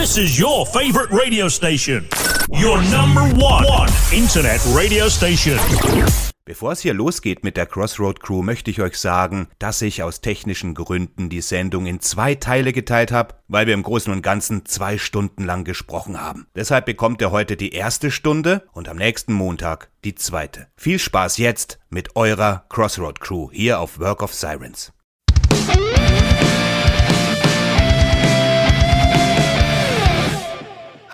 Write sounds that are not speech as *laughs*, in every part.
This is your favorite radio station. Your number one, internet radio station. Bevor es hier losgeht mit der Crossroad Crew, möchte ich euch sagen, dass ich aus technischen Gründen die Sendung in zwei Teile geteilt habe, weil wir im Großen und Ganzen zwei Stunden lang gesprochen haben. Deshalb bekommt ihr heute die erste Stunde und am nächsten Montag die zweite. Viel Spaß jetzt mit eurer Crossroad Crew hier auf Work of Sirens.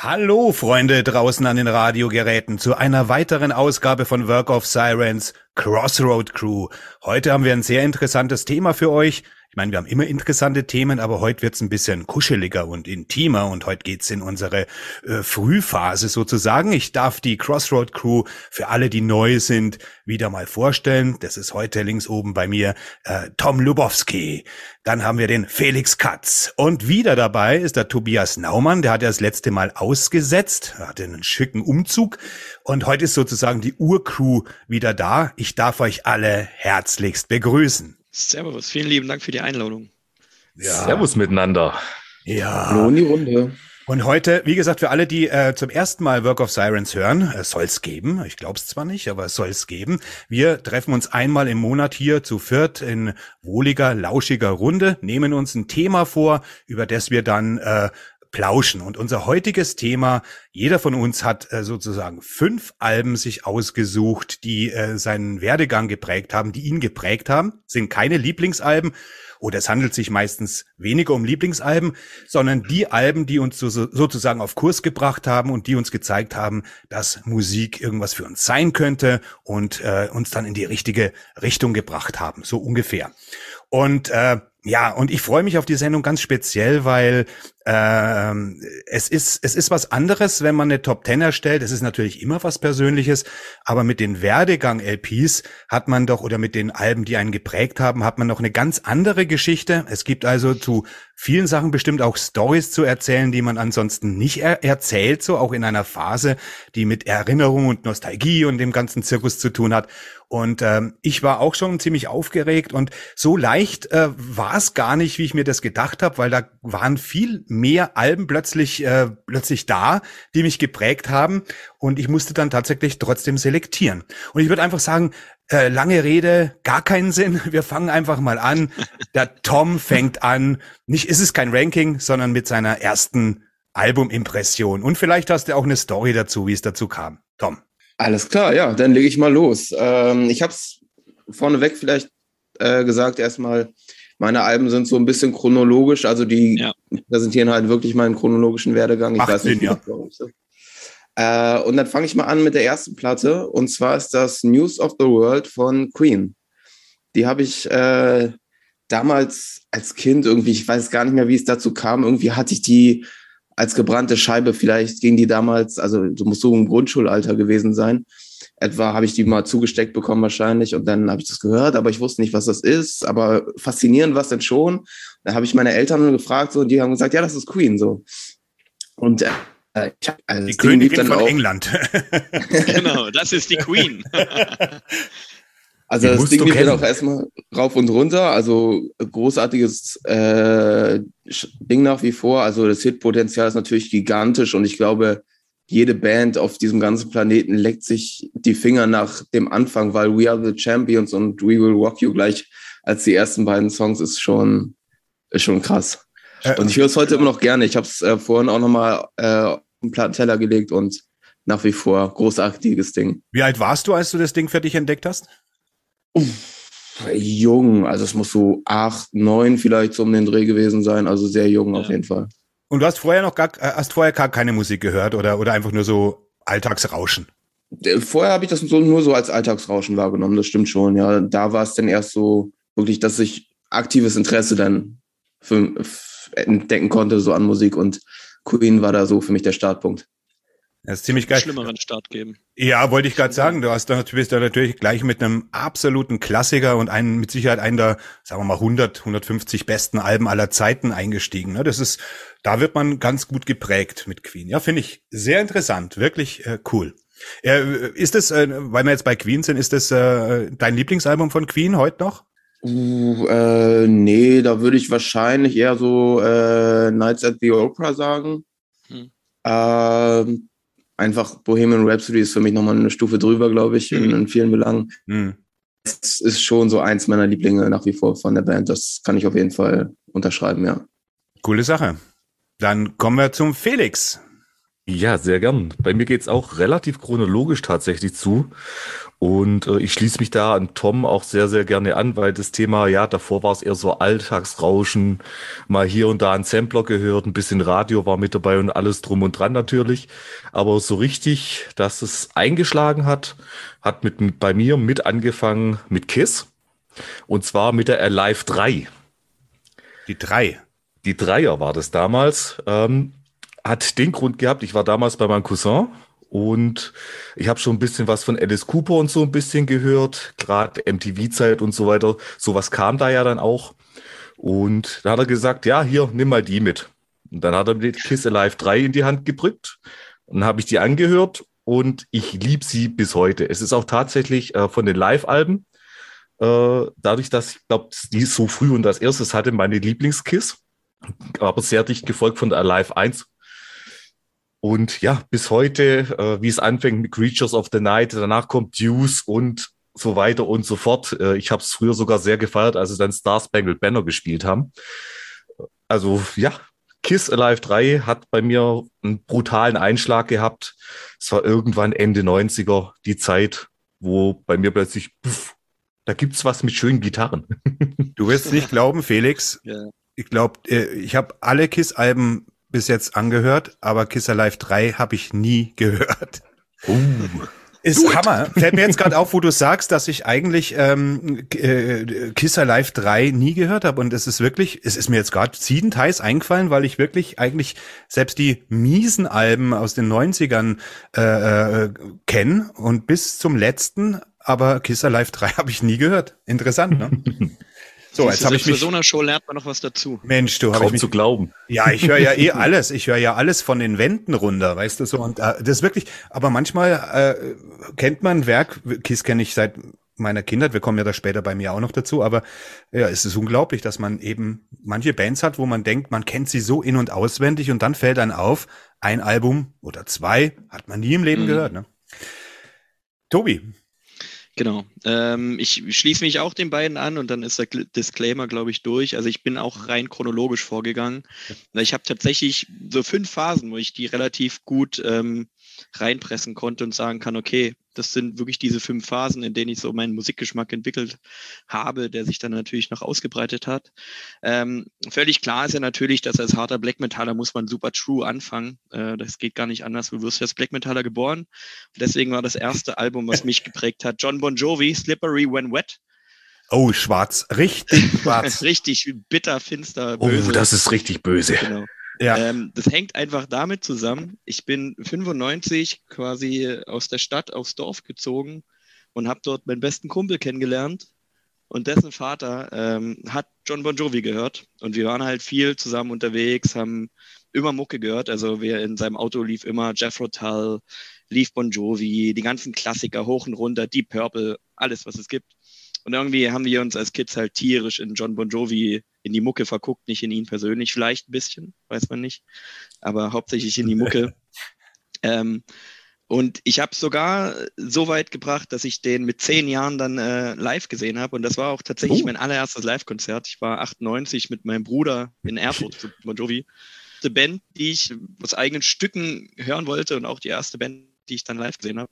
Hallo Freunde draußen an den Radiogeräten zu einer weiteren Ausgabe von Work of Sirens Crossroad Crew. Heute haben wir ein sehr interessantes Thema für euch. Ich meine, wir haben immer interessante Themen, aber heute wird's ein bisschen kuscheliger und intimer und heute geht's in unsere äh, Frühphase sozusagen. Ich darf die Crossroad Crew für alle, die neu sind, wieder mal vorstellen. Das ist heute links oben bei mir äh, Tom Lubowski. Dann haben wir den Felix Katz. Und wieder dabei ist der Tobias Naumann. Der hat ja das letzte Mal ausgesetzt, hatte einen schicken Umzug. Und heute ist sozusagen die Urcrew wieder da. Ich darf euch alle herzlichst begrüßen. Servus, vielen lieben Dank für die Einladung. Ja. Servus miteinander. Ja. Hallo in die Runde. Und heute, wie gesagt, für alle, die äh, zum ersten Mal Work of Sirens hören, es soll es geben. Ich glaube es zwar nicht, aber es soll es geben. Wir treffen uns einmal im Monat hier zu viert in wohliger, lauschiger Runde, nehmen uns ein Thema vor, über das wir dann äh, plauschen. Und unser heutiges Thema, jeder von uns hat äh, sozusagen fünf Alben sich ausgesucht, die äh, seinen Werdegang geprägt haben, die ihn geprägt haben, sind keine Lieblingsalben oder es handelt sich meistens weniger um Lieblingsalben, sondern die Alben, die uns so, sozusagen auf Kurs gebracht haben und die uns gezeigt haben, dass Musik irgendwas für uns sein könnte und äh, uns dann in die richtige Richtung gebracht haben, so ungefähr. Und äh, ja, und ich freue mich auf die Sendung ganz speziell, weil ähm, es ist es ist was anderes, wenn man eine Top Ten erstellt. Es ist natürlich immer was Persönliches, aber mit den Werdegang LPs hat man doch oder mit den Alben, die einen geprägt haben, hat man noch eine ganz andere Geschichte. Es gibt also zu vielen Sachen bestimmt auch Stories zu erzählen, die man ansonsten nicht er erzählt, so auch in einer Phase, die mit Erinnerung und Nostalgie und dem ganzen Zirkus zu tun hat. Und ähm, ich war auch schon ziemlich aufgeregt und so leicht äh, war es gar nicht, wie ich mir das gedacht habe, weil da waren viel mehr Alben plötzlich äh, plötzlich da, die mich geprägt haben und ich musste dann tatsächlich trotzdem selektieren. Und ich würde einfach sagen, äh, lange Rede, gar keinen Sinn. *laughs* Wir fangen einfach mal an. Der Tom fängt an. Nicht ist es kein Ranking, sondern mit seiner ersten Albumimpression. Und vielleicht hast du auch eine Story dazu, wie es dazu kam. Tom. Alles klar, ja, dann lege ich mal los. Ähm, ich habe es vorneweg vielleicht äh, gesagt, erstmal, meine Alben sind so ein bisschen chronologisch, also die ja. präsentieren halt wirklich meinen chronologischen Werdegang. Ich Macht weiß nicht, Sinn, ja. Äh, und dann fange ich mal an mit der ersten Platte, und zwar ist das News of the World von Queen. Die habe ich äh, damals als Kind irgendwie, ich weiß gar nicht mehr, wie es dazu kam, irgendwie hatte ich die als gebrannte Scheibe, vielleicht ging die damals, also du musst so im Grundschulalter gewesen sein. Etwa habe ich die mal zugesteckt bekommen wahrscheinlich und dann habe ich das gehört, aber ich wusste nicht, was das ist. Aber faszinierend was denn schon. Da habe ich meine Eltern gefragt so und die haben gesagt, ja, das ist Queen so. Und äh, ich hab, also die Königin von auch, England. *laughs* genau, das ist die Queen. Also das Ding geht auch erstmal rauf und runter. Also großartiges äh, Ding nach wie vor. Also das Hitpotenzial ist natürlich gigantisch und ich glaube, jede Band auf diesem ganzen Planeten leckt sich die Finger nach dem Anfang, weil We Are the Champions und We Will Rock You gleich als die ersten beiden Songs ist schon, ist schon krass. Äh, und ich höre es heute immer noch gerne. Ich habe es äh, vorhin auch nochmal äh, auf den Plattenteller gelegt und nach wie vor großartiges Ding. Wie alt warst du, als du das Ding für dich entdeckt hast? jung, also es muss so acht, neun vielleicht so um den Dreh gewesen sein, also sehr jung ja. auf jeden Fall. Und du hast vorher noch gar, äh, hast vorher gar keine Musik gehört oder, oder einfach nur so Alltagsrauschen? Äh, vorher habe ich das so, nur so als Alltagsrauschen wahrgenommen, das stimmt schon, ja. Da war es dann erst so wirklich, dass ich aktives Interesse dann für, entdecken konnte, so an Musik und Queen war da so für mich der Startpunkt. Das ist ziemlich geil. Schlimmeren Start geben. Ja, wollte ich gerade sagen. Du hast da natürlich, da natürlich gleich mit einem absoluten Klassiker und einen mit Sicherheit einen der, sagen wir mal, 100, 150 besten Alben aller Zeiten eingestiegen. Ne? Das ist, da wird man ganz gut geprägt mit Queen. Ja, finde ich sehr interessant, wirklich äh, cool. Äh, ist das, äh, weil wir jetzt bei Queen sind, ist das äh, dein Lieblingsalbum von Queen heute noch? Uh, äh, nee, da würde ich wahrscheinlich eher so äh, Nights at the Opera sagen. Hm. Ähm, einfach Bohemian Rhapsody ist für mich nochmal eine Stufe drüber, glaube ich, in, in, vielen Belangen. Hm. Das ist schon so eins meiner Lieblinge nach wie vor von der Band. Das kann ich auf jeden Fall unterschreiben, ja. Coole Sache. Dann kommen wir zum Felix. Ja, sehr gern. Bei mir geht's auch relativ chronologisch tatsächlich zu. Und äh, ich schließe mich da an Tom auch sehr, sehr gerne an, weil das Thema, ja, davor war es eher so Alltagsrauschen, mal hier und da ein Sampler gehört, ein bisschen Radio war mit dabei und alles drum und dran natürlich. Aber so richtig, dass es eingeschlagen hat, hat mit, bei mir mit angefangen mit Kiss. Und zwar mit der Alive 3. Die 3. Die Dreier war das damals. Ähm, hat den Grund gehabt, ich war damals bei meinem Cousin und ich habe schon ein bisschen was von Alice Cooper und so ein bisschen gehört, gerade MTV-Zeit und so weiter. Sowas kam da ja dann auch. Und da hat er gesagt, ja, hier, nimm mal die mit. Und dann hat er mir Kiss Alive 3 in die Hand gedrückt und habe ich die angehört und ich liebe sie bis heute. Es ist auch tatsächlich äh, von den Live-Alben, äh, dadurch, dass ich glaube, die so früh und als erstes hatte meine Lieblingskiss, aber sehr dicht gefolgt von der Alive 1 und ja, bis heute, äh, wie es anfängt mit Creatures of the Night, danach kommt Deuce und so weiter und so fort. Äh, ich habe es früher sogar sehr gefeiert, als sie dann Star Spangled Banner gespielt haben. Also ja, Kiss Alive 3 hat bei mir einen brutalen Einschlag gehabt. Es war irgendwann Ende 90er die Zeit, wo bei mir plötzlich, puff, da gibt's was mit schönen Gitarren. *laughs* Du wirst nicht glauben, Felix. Ja. Ich glaube, äh, ich habe alle Kiss-Alben bis jetzt angehört, aber Kiss Alive 3 habe ich nie gehört. Uh. Ist Gut. Hammer. Fällt mir jetzt gerade auf, wo du sagst, dass ich eigentlich ähm, äh, Kiss Alive 3 nie gehört habe. Und es ist wirklich, es ist mir jetzt gerade ziedenteils eingefallen, weil ich wirklich eigentlich selbst die miesen Alben aus den 90ern äh, äh, kenne und bis zum letzten, aber Kiss Alive 3 habe ich nie gehört. Interessant, ne? *laughs* So, jetzt habe ich mich. Für so einer Show lernt man noch was dazu. Mensch, du hast mich zu glauben. Ja, ich höre ja eh *laughs* alles. Ich höre ja alles von den Wänden runter, weißt du so. Und äh, das ist wirklich. Aber manchmal äh, kennt man Werk. Kiss kenne ich seit meiner Kindheit. Wir kommen ja da später bei mir auch noch dazu. Aber ja, es ist unglaublich, dass man eben manche Bands hat, wo man denkt, man kennt sie so in und auswendig und dann fällt dann auf, ein Album oder zwei hat man nie im Leben mhm. gehört. Ne? Tobi, Genau. Ähm, ich schließe mich auch den beiden an und dann ist der Disclaimer, glaube ich, durch. Also ich bin auch rein chronologisch vorgegangen. Ich habe tatsächlich so fünf Phasen, wo ich die relativ gut ähm, reinpressen konnte und sagen kann, okay, das sind wirklich diese fünf Phasen, in denen ich so meinen Musikgeschmack entwickelt habe, der sich dann natürlich noch ausgebreitet hat. Ähm, völlig klar ist ja natürlich, dass als harter Black Metaller muss man super true anfangen. Äh, das geht gar nicht anders. Du wirst als Black Metaller geboren. Und deswegen war das erste Album, was mich geprägt hat, John Bon Jovi, Slippery When Wet. Oh, schwarz. Richtig schwarz. *laughs* richtig bitter, finster, böse. Oh, das ist richtig böse. Genau. Ja. Ähm, das hängt einfach damit zusammen. Ich bin 95 quasi aus der Stadt aufs Dorf gezogen und habe dort meinen besten Kumpel kennengelernt. Und dessen Vater ähm, hat John Bon Jovi gehört. Und wir waren halt viel zusammen unterwegs, haben immer Mucke gehört. Also wir in seinem Auto lief immer Jeff Tull, lief Bon Jovi, die ganzen Klassiker hoch und runter, Deep Purple, alles, was es gibt. Und irgendwie haben wir uns als Kids halt tierisch in John Bon Jovi in die Mucke verguckt, nicht in ihn persönlich, vielleicht ein bisschen, weiß man nicht, aber hauptsächlich in die Mucke. *laughs* ähm, und ich habe sogar so weit gebracht, dass ich den mit zehn Jahren dann äh, live gesehen habe. Und das war auch tatsächlich oh. mein allererstes Live-Konzert. Ich war 98 mit meinem Bruder in Erfurt zu Bon Jovi. Die Band, die ich aus eigenen Stücken hören wollte und auch die erste Band, die ich dann live gesehen habe.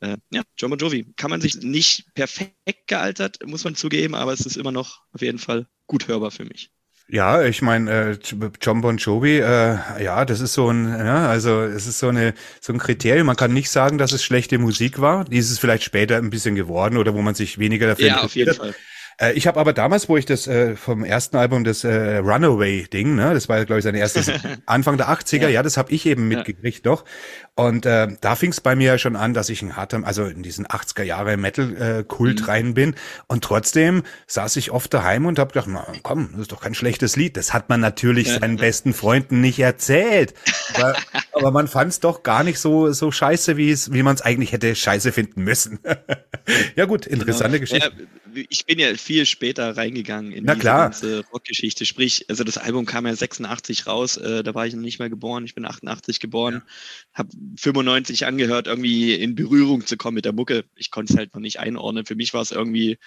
Äh, ja, John Bon Jovi. Kann man sich nicht perfekt gealtert, muss man zugeben, aber es ist immer noch auf jeden Fall gut hörbar für mich. Ja, ich meine, äh, John Bon Jovi, äh, ja, das ist so ein, ja, also es ist so eine so ein Kriterium. Man kann nicht sagen, dass es schlechte Musik war. Die ist es vielleicht später ein bisschen geworden oder wo man sich weniger dafür ja, auf jeden Fall. Äh, ich habe aber damals, wo ich das äh, vom ersten Album, das äh, Runaway-Ding, ne, das war, glaube ich, sein erstes *laughs* Anfang der 80er, ja, ja das habe ich eben mitgekriegt ja. noch. Und äh, da fing es bei mir schon an, dass ich ein harter, also in diesen 80er Jahre Metal-Kult äh, mhm. rein bin. Und trotzdem saß ich oft daheim und habe gedacht, na, komm, das ist doch kein schlechtes Lied. Das hat man natürlich seinen *laughs* besten Freunden nicht erzählt. Aber, aber man fand es doch gar nicht so so scheiße, wie es, wie man es eigentlich hätte scheiße finden müssen. *laughs* ja gut, interessante genau. Geschichte. Ja, ich bin ja viel später reingegangen in Na diese klar. ganze Rockgeschichte. Sprich, also das Album kam ja 86 raus, äh, da war ich noch nicht mehr geboren. Ich bin 88 geboren, habe 95 angehört, irgendwie in Berührung zu kommen mit der Mucke. Ich konnte es halt noch nicht einordnen. Für mich war es irgendwie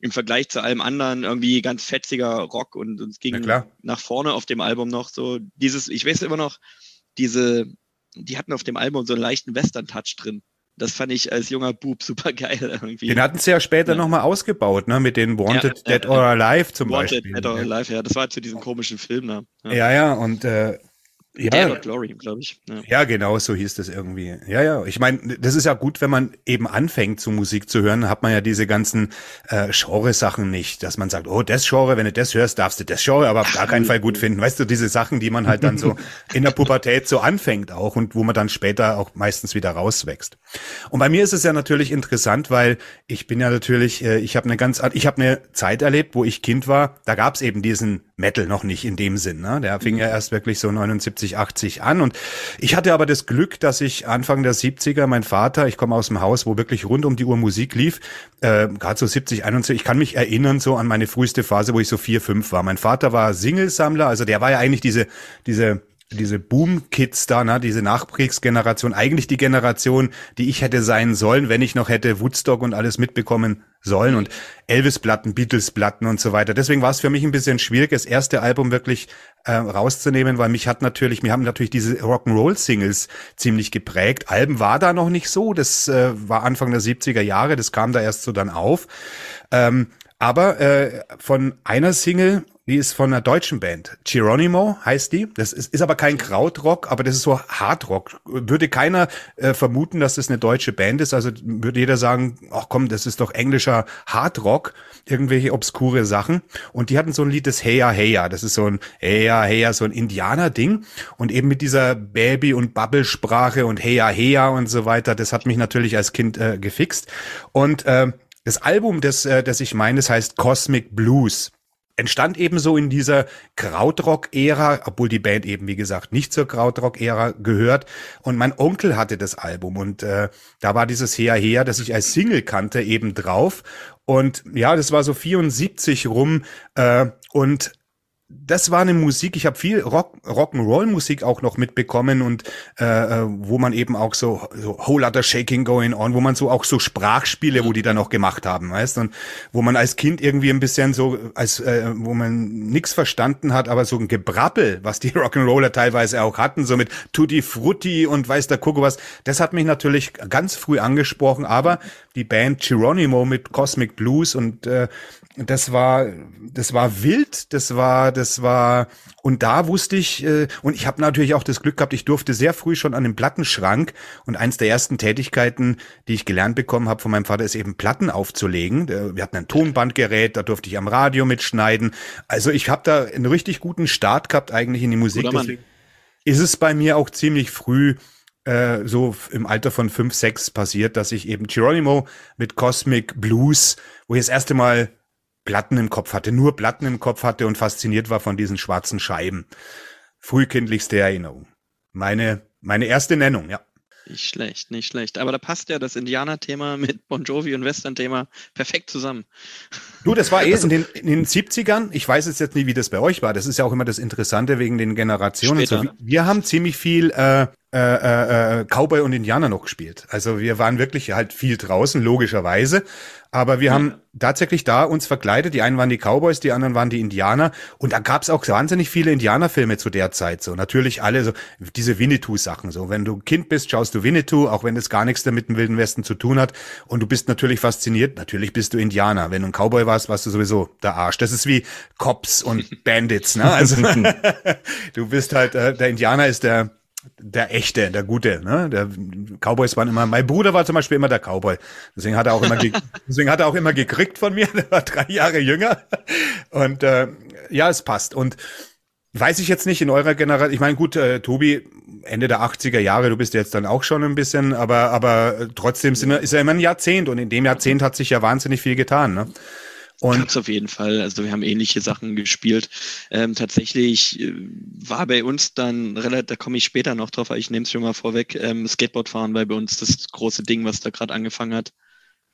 im Vergleich zu allem anderen irgendwie ganz fetziger Rock und, und es ging nach vorne auf dem Album noch so dieses, ich weiß immer noch, diese, die hatten auf dem Album so einen leichten Western-Touch drin. Das fand ich als junger Bub super geil *laughs* irgendwie. Den hatten sie ja später Ja. nochmal ausgebaut, ne, mit den Wanted Ja, ja, Dead or Alive zum Wanted, Beispiel. Dead or Alive, ja. Das war zu diesem komischen Film da. Ja, ja, und äh, ja, or Glory, glaube ich. Ja. ja, genau, so hieß das irgendwie. Ja, ja, ich meine, das ist ja gut, wenn man eben anfängt, zu Musik zu hören, hat man ja diese ganzen äh, Genre-Sachen nicht, dass man sagt, oh, das Genre, wenn du das hörst, darfst du das Genre aber auf gar keinen Fall gut finden. Weißt du, diese Sachen, die man halt dann so *laughs* in der Pubertät so anfängt auch und wo man dann später auch meistens wieder rauswächst. Und bei mir ist es ja natürlich interessant, weil ich bin ja natürlich, äh, ich habe eine ganz, ich habe eine Zeit erlebt, wo ich Kind war, da gab es eben diesen Metal noch nicht in dem Sinn. Ne? Der fing ja erst wirklich so 79, 80 an. Und ich hatte aber das Glück, dass ich Anfang der 70er, mein Vater, ich komme aus dem Haus, wo wirklich rund um die Uhr Musik lief, äh, gerade so 70, 71, ich kann mich erinnern so an meine früheste Phase, wo ich so vier, fünf war. Mein Vater war Singlesammler, also der war ja eigentlich diese, diese diese Boom-Kids da, ne, diese Nachkriegsgeneration, eigentlich die Generation, die ich hätte sein sollen, wenn ich noch hätte Woodstock und alles mitbekommen sollen und Elvis-Platten, Beatles-Platten und so weiter. Deswegen war es für mich ein bisschen schwierig, das erste Album wirklich äh, rauszunehmen, weil mich hat natürlich, mir haben natürlich diese Rock'n'Roll-Singles ziemlich geprägt. Alben war da noch nicht so, das äh, war Anfang der 70er Jahre, das kam da erst so dann auf. Ähm, aber äh, von einer Single, die ist von einer deutschen Band. Geronimo heißt die. Das ist, ist aber kein Krautrock, aber das ist so Hardrock. Würde keiner äh, vermuten, dass das eine deutsche Band ist. Also würde jeder sagen, ach komm, das ist doch englischer Hardrock. Irgendwelche obskure Sachen. Und die hatten so ein Lied, das Heya Heya. Das ist so ein Heya Heya, so ein Indianer-Ding. Und eben mit dieser Baby- und Bubble-Sprache und Heya Heya und so weiter. Das hat mich natürlich als Kind äh, gefixt. Und äh, das Album, das, äh, das ich meine, das heißt Cosmic Blues. Entstand ebenso in dieser Krautrock-Ära, obwohl die Band eben, wie gesagt, nicht zur Krautrock-Ära gehört. Und mein Onkel hatte das Album und äh, da war dieses Her Her, das ich als Single kannte, eben drauf. Und ja, das war so 74 rum äh, und das war eine Musik, ich habe viel Rock, Rock'n'Roll-Musik auch noch mitbekommen und äh, äh, wo man eben auch so, so Whole Lotta Shaking Going On, wo man so auch so Sprachspiele, wo die dann noch gemacht haben, weißt? Und wo man als Kind irgendwie ein bisschen so, als äh, wo man nix verstanden hat, aber so ein Gebrabbel, was die *laughs* Rock'n'Roller teilweise auch hatten, so mit Tutti Frutti und weiß der Kuckuck was, das hat mich natürlich ganz früh angesprochen, aber die Band Geronimo mit Cosmic Blues und äh, das war, das war wild, das war, das war, und da wusste ich, äh, und ich habe natürlich auch das Glück gehabt, ich durfte sehr früh schon an den Plattenschrank und eins der ersten Tätigkeiten, die ich gelernt bekommen habe von meinem Vater, ist eben Platten aufzulegen. Wir hatten ein Tonbandgerät, da durfte ich am Radio mitschneiden. Also ich habe da einen richtig guten Start gehabt eigentlich in die Musik. Deswegen ist es bei mir auch ziemlich früh äh, so im Alter von fünf, sechs passiert, dass ich eben Geronimo mit Cosmic Blues, wo ich das erste Mal Platten im Kopf hatte, nur Platten im Kopf hatte und fasziniert war von diesen schwarzen Scheiben. Frühkindlichste Erinnerung. Meine, meine erste Nennung, ja. Nicht schlecht, nicht schlecht. Aber da passt ja das Indianer-Thema *laughs* mit Bon Jovi und Western-Thema perfekt zusammen. Du, das war eh in den, in den 70ern. Ich weiß jetzt, jetzt nicht, wie das bei euch war. Das ist ja auch immer das Interessante wegen den Generationen. und So. Wir haben ziemlich viel äh, äh, äh, Cowboy und Indianer noch gespielt. Also wir waren wirklich halt viel draußen, logischerweise. Aber wir haben tatsächlich da uns verkleidet. Die einen waren die Cowboys, die anderen waren die Indianer. Und da gab es auch wahnsinnig viele Indianerfilme zu der Zeit. So natürlich alle so diese Winnetou-Sachen. So wenn du Kind bist, schaust du Winnetou, auch wenn es gar nichts damit im Wilden Westen zu tun hat. Und du bist natürlich fasziniert. Natürlich bist du Indianer. Wenn du ein Cowboy warst, warst du sowieso der Arsch. Das ist wie Cops und *laughs* Bandits. Ne? Also *laughs* *laughs* du bist halt äh, der Indianer ist der der echte, der gute, ne? Der Cowboys waren immer, mein Bruder war zum Beispiel immer der Cowboy. Deswegen hat er auch immer, ge- *laughs* deswegen hat er auch immer gekriegt von mir. *laughs* Der war drei Jahre jünger. Und äh, ja, es passt. Und weiß ich jetzt nicht in eurer Generation. Ich meine, gut, äh, Tobi, Ende der 80er Jahre, du bist jetzt dann auch schon ein bisschen, aber aber äh, trotzdem sind ist ja immer ein Jahrzehnt und in dem Jahrzehnt hat sich ja wahnsinnig viel getan, ne? Und Gab's auf jeden Fall. Also wir haben ähnliche Sachen gespielt. Ähm, tatsächlich äh, war bei uns dann relativ, da komme ich später noch drauf, aber ich nehme es schon mal vorweg, ähm, Skateboardfahren war bei uns das große Ding, was da gerade angefangen hat.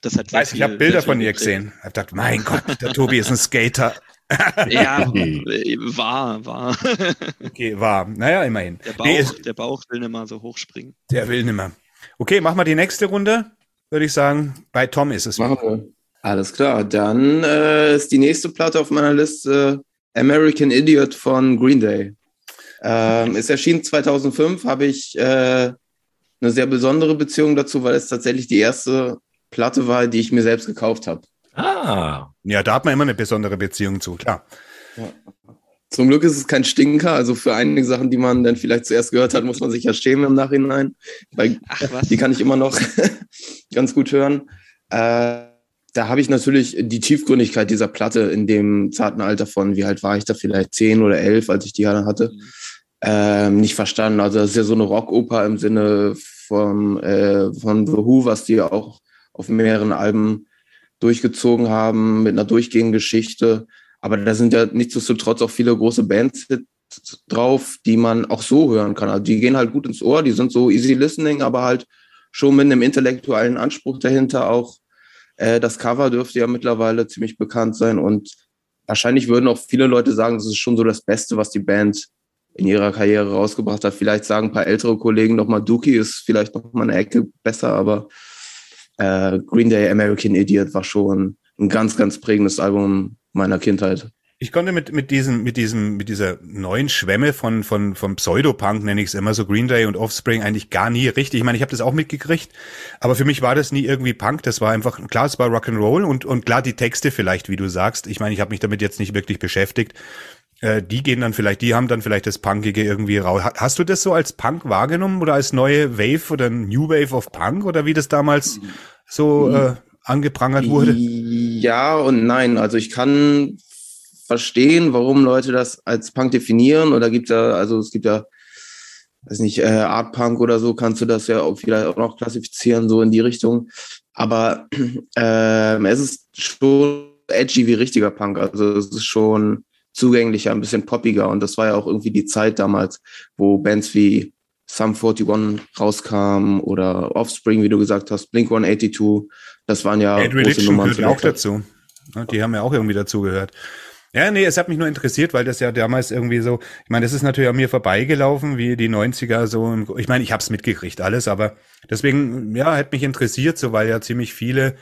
Das hat Ich weiß, ich habe Bilder von ihr gesehen. Ich habe gedacht, mein *laughs* Gott, der Tobi ist ein Skater. *laughs* Ja, war, war. Okay, war. Naja, immerhin. Der Bauch, Nee, der Bauch will nicht mal so hochspringen. der will nimmer. Okay, machen wir die nächste Runde. Würde ich sagen, bei Tom ist es. Machen wir. Alles klar. Dann äh, ist die nächste Platte auf meiner Liste American Idiot von Green Day. Ähm, ist erschienen 2005, habe ich äh, eine sehr besondere Beziehung dazu, weil es tatsächlich die erste Platte war, die ich mir selbst gekauft habe. Ah, Ja, da hat man immer eine besondere Beziehung zu, klar. Zum Glück ist es kein Stinker, also für einige Sachen, die man dann vielleicht zuerst gehört hat, muss man sich ja schämen im Nachhinein, weil Ach was. die kann ich immer noch *laughs* ganz gut hören. Äh, da habe ich natürlich die Tiefgründigkeit dieser Platte in dem zarten Alter von, wie alt war ich da, vielleicht zehn oder elf, als ich die hatte, ähm, nicht verstanden. Also das ist ja so eine Rockoper im Sinne vom, äh, von The Who, was die auch auf mehreren Alben durchgezogen haben, mit einer durchgehenden Geschichte. Aber da sind ja nichtsdestotrotz auch viele große Bands drauf, die man auch so hören kann. Also die gehen halt gut ins Ohr, die sind so easy listening, aber halt schon mit einem intellektuellen Anspruch dahinter auch. Äh, das Cover dürfte ja mittlerweile ziemlich bekannt sein und wahrscheinlich würden auch viele Leute sagen, das ist schon so das Beste, was die Band in ihrer Karriere rausgebracht hat. Vielleicht sagen ein paar ältere Kollegen nochmal, Dookie ist vielleicht nochmal eine Ecke besser, aber äh, Green Day American Idiot war schon ein ganz, ganz prägendes Album meiner Kindheit. Ich konnte mit, mit diesem, mit diesem, mit dieser neuen Schwemme von, von, von Pseudopunk, nenne ich es immer, so Green Day und Offspring eigentlich gar nie richtig. Ich meine, ich habe das auch mitgekriegt, aber für mich war das nie irgendwie Punk. Das war einfach, klar, es war Rock'n'Roll und, und klar die Texte vielleicht, wie du sagst. Ich meine, ich habe mich damit jetzt nicht wirklich beschäftigt. Äh, die gehen dann vielleicht, die haben dann vielleicht das Punkige irgendwie raus. Ha- Hast du das so als Punk wahrgenommen oder als neue Wave oder New Wave of Punk oder wie das damals so äh, angeprangert wurde? Ja und nein. Also ich kann verstehen, warum Leute das als Punk definieren. Oder gibt ja, also es gibt ja, weiß nicht, äh, Art Punk oder so, kannst du das ja auch vielleicht auch noch klassifizieren, so in die Richtung. Aber *clears throat* ähm, es ist schon edgy wie richtiger Punk. Also es ist schon zugänglicher, ein bisschen poppiger. Und das war ja auch irgendwie die Zeit damals, wo Bands wie Sum 41 rauskamen oder Offspring, wie du gesagt hast, Blink 182, das waren ja große Religion Nummern. gehört auch dazu. Die haben ja auch irgendwie dazugehört. Ja, nee, es hat mich nur interessiert, weil das ja damals irgendwie so, ich meine, das ist natürlich an mir vorbeigelaufen, wie die 90er so, ich meine, ich habe es mitgekriegt alles, aber deswegen, ja, hat mich interessiert, so, weil ja ziemlich viele,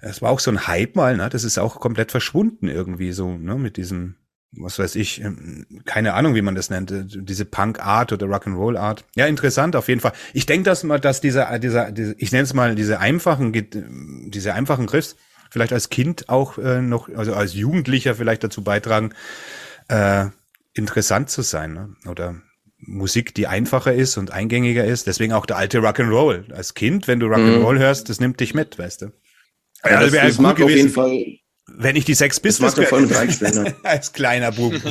es war auch so ein Hype mal, ne, das ist auch komplett verschwunden irgendwie so, ne, mit diesem, was weiß ich, ähm, keine Ahnung, wie man das nennt, äh, diese Punk-Art oder Rock'n'Roll-Art. Ja, interessant auf jeden Fall. Ich denke, dass mal, dass dieser, dieser, diese, ich nenne es mal diese einfachen, diese einfachen Griffs, vielleicht als Kind auch äh, noch, also als Jugendlicher vielleicht dazu beitragen, äh, interessant zu sein. Ne? Oder Musik, die einfacher ist und eingängiger ist. Deswegen auch der alte Rock'n'Roll. Als Kind, wenn du Rock'n'Roll hörst, das nimmt dich mit, weißt du. Ja, Ja, das, wäre das gut mag auf jeden gewesen, Fall. wenn ich die Sex Das. Ne? *laughs* als kleiner Bub. *laughs*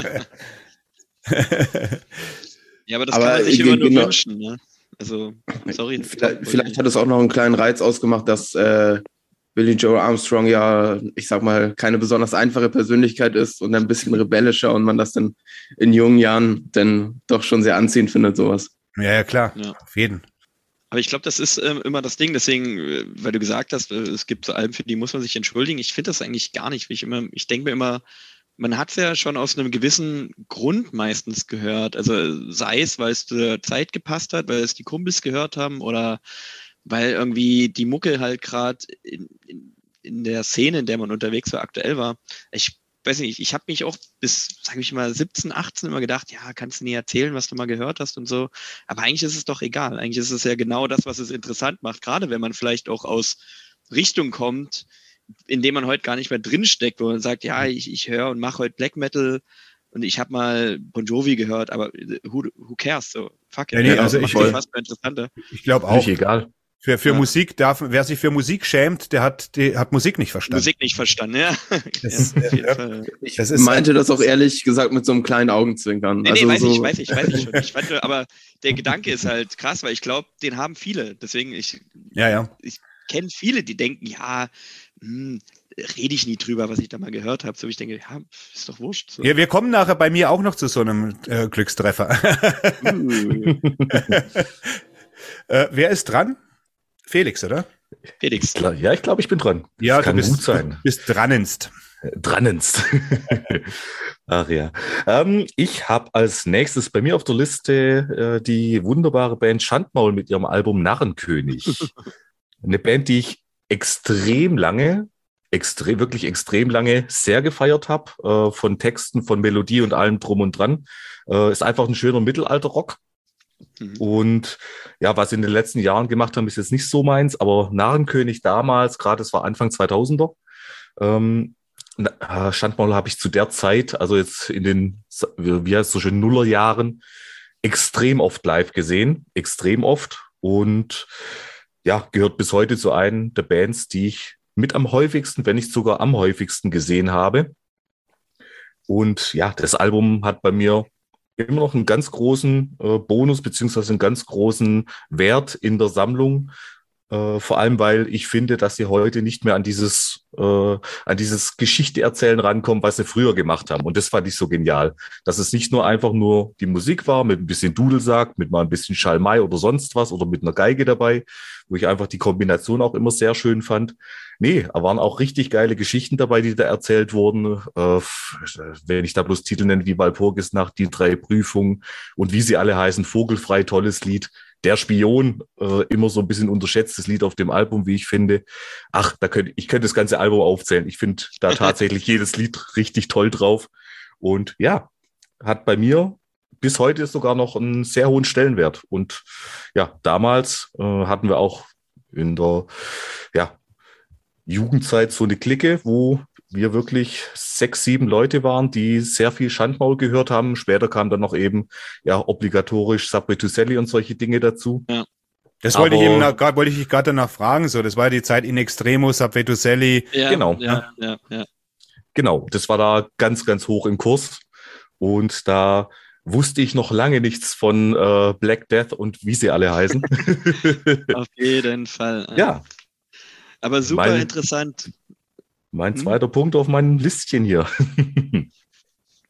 Ja, aber das Aber kann man sich immer nur genau. wünschen. Ne? Also, sorry. Vielleicht, vielleicht hat es auch noch einen kleinen Reiz ausgemacht, dass äh, Billy Joe Armstrong ja, ich sag mal, keine besonders einfache Persönlichkeit ist und ein bisschen rebellischer und man das dann in jungen Jahren dann doch schon sehr anziehend findet, sowas. ja, ja, klar. Ja. Auf jeden. Aber ich glaube, das ist ähm, immer das Ding. Deswegen, äh, weil du gesagt hast, äh, es gibt so Alben, für die muss man sich entschuldigen. Ich finde das eigentlich gar nicht. Wie ich immer, ich denke mir immer, man hat es ja schon aus einem gewissen Grund meistens gehört. Also äh, sei es, weil es zur Zeit gepasst hat, weil es die Kumpels gehört haben oder weil irgendwie die Mucke halt gerade in, in, in der Szene, in der man unterwegs war, aktuell war. Ich weiß nicht, ich habe mich auch bis, sag ich mal, 17, 18 immer gedacht, ja, kannst du nie erzählen, was du mal gehört hast und so. Aber eigentlich ist es doch egal. Eigentlich ist es ja genau das, was es interessant macht, gerade wenn man vielleicht auch aus Richtung kommt, in dem man heute gar nicht mehr drinsteckt, wo man sagt, ja, ich, ich höre und mache heute Black Metal und ich habe mal Bon Jovi gehört, aber who, who cares? So, fuck it. Ja, nee, also ich- interessanter. Ich glaube auch. nicht egal. Für, für Ja. Musik darf, wer sich für Musik schämt, der hat, der hat Musik nicht verstanden. Musik nicht verstanden, ja. *laughs* Das, ja jeden äh. Ich Das ist- meinte das auch ehrlich gesagt mit so einem kleinen Augenzwinkern. Nee, also nee, weiß so, ich, weiß ich, weiß ich schon. Ich fand, aber der Gedanke ist halt krass, weil ich glaube, den haben viele. Deswegen, ich Ja, ja. kenne viele, die denken, ja, hm, rede ich nie drüber, was ich da mal gehört habe. So, ich denke, ja, ist doch wurscht. So. ja. Wir kommen nachher bei mir auch noch zu so einem äh, Glückstreffer. Uh, *laughs* äh, wer ist dran? Felix, oder? Felix. Ja, ich glaube, ich bin dran. Ja, das kann bist, gut sein. bist dranenst. Drannenst. *laughs* Ach ja. Ähm, ich habe als nächstes bei mir auf der Liste äh, die wunderbare Band Schandmaul mit ihrem Album Narrenkönig. *laughs* Eine Band, die ich extrem lange, extrem, wirklich extrem lange sehr gefeiert habe, äh, von Texten, von Melodie und allem drum und dran. Äh, ist einfach ein schöner Mittelalter-Rock. Mhm. Und ja, was sie in den letzten Jahren gemacht haben, ist jetzt nicht so meins, aber Narrenkönig damals, gerade es war Anfang 2000er, ähm, Standmaul habe ich zu der Zeit, also jetzt in den, wie heißt es so schön, Nullerjahren, extrem oft live gesehen, extrem oft und ja, gehört bis heute zu einem der Bands, die ich mit am häufigsten, wenn nicht sogar am häufigsten gesehen habe. Und ja, das Album hat bei mir immer noch einen ganz großen äh, Bonus beziehungsweise einen ganz großen Wert in der Sammlung. Äh, vor allem, weil ich finde, dass sie heute nicht mehr an dieses, äh, an dieses Geschichte erzählen rankommen, was sie früher gemacht haben. Und das fand ich so genial, dass es nicht nur einfach nur die Musik war mit ein bisschen Dudelsack, mit mal ein bisschen Schalmei oder sonst was oder mit einer Geige dabei, wo ich einfach die Kombination auch immer sehr schön fand. Nee, da waren auch richtig geile Geschichten dabei, die da erzählt wurden. Äh, wenn ich da bloß Titel nenne wie Walpurgis nach die drei Prüfungen und wie sie alle heißen, Vogelfrei, tolles Lied. Der Spion, äh, immer so ein bisschen unterschätztes Lied auf dem Album, wie ich finde. Ach, da könnte ich könnte das ganze Album aufzählen. Ich finde da *laughs* tatsächlich jedes Lied richtig toll drauf. Und ja, hat bei mir bis heute sogar noch einen sehr hohen Stellenwert. Und ja, damals äh, hatten wir auch in der ja, Jugendzeit so eine Clique, wo wir wirklich sechs, sieben Leute waren, die sehr viel Schandmaul gehört haben. Später kam dann noch eben ja obligatorisch to Sally und solche Dinge dazu. Ja. Das wollte Aber, ich eben gerade wollte ich dich gerade danach fragen. So, das war die Zeit in Extremo, Sally. Ja, genau. Ja, ja, ja. Genau, das war da ganz, ganz hoch im Kurs. Und da wusste ich noch lange nichts von äh, Black Death und wie sie alle heißen. *laughs* Auf jeden Fall. Ja. Aber super mein, interessant. Mein hm? zweiter Punkt auf meinem Listchen hier. *laughs*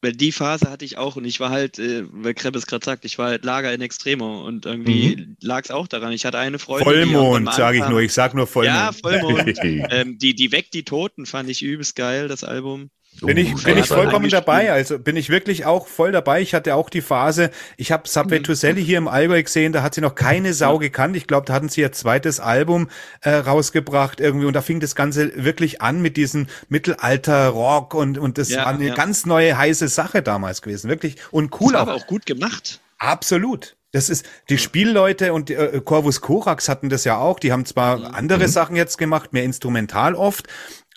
Weil die Phase hatte ich auch und ich war halt, äh, weil Krebs gerade sagt, ich war halt Lager in Extremo und irgendwie mhm. lag es auch daran. Ich hatte eine Freundin. Vollmond, sage ich nur, ich sag nur Vollmond. Ja, Vollmond. *laughs* ähm, die, die Weg die Toten fand ich übelst geil, das Album. Bin ich, bin ich vollkommen dabei. Also bin ich wirklich auch voll dabei. Ich hatte auch die Phase, ich habe Subway to Sally hier im Allgäu gesehen, da hat sie noch keine Sau gekannt. Ich glaube, da hatten sie ihr zweites Album äh, rausgebracht irgendwie und da fing das Ganze wirklich an mit diesem Mittelalter-Rock und, und das ja, war eine ja. ganz neue heiße Sache damals gewesen. Wirklich und cool. Das war aber auch gut gemacht. Absolut. Das ist, die Spielleute und äh, Corvus Corax hatten das ja auch. Die haben zwar mhm. andere mhm. Sachen jetzt gemacht, mehr instrumental oft,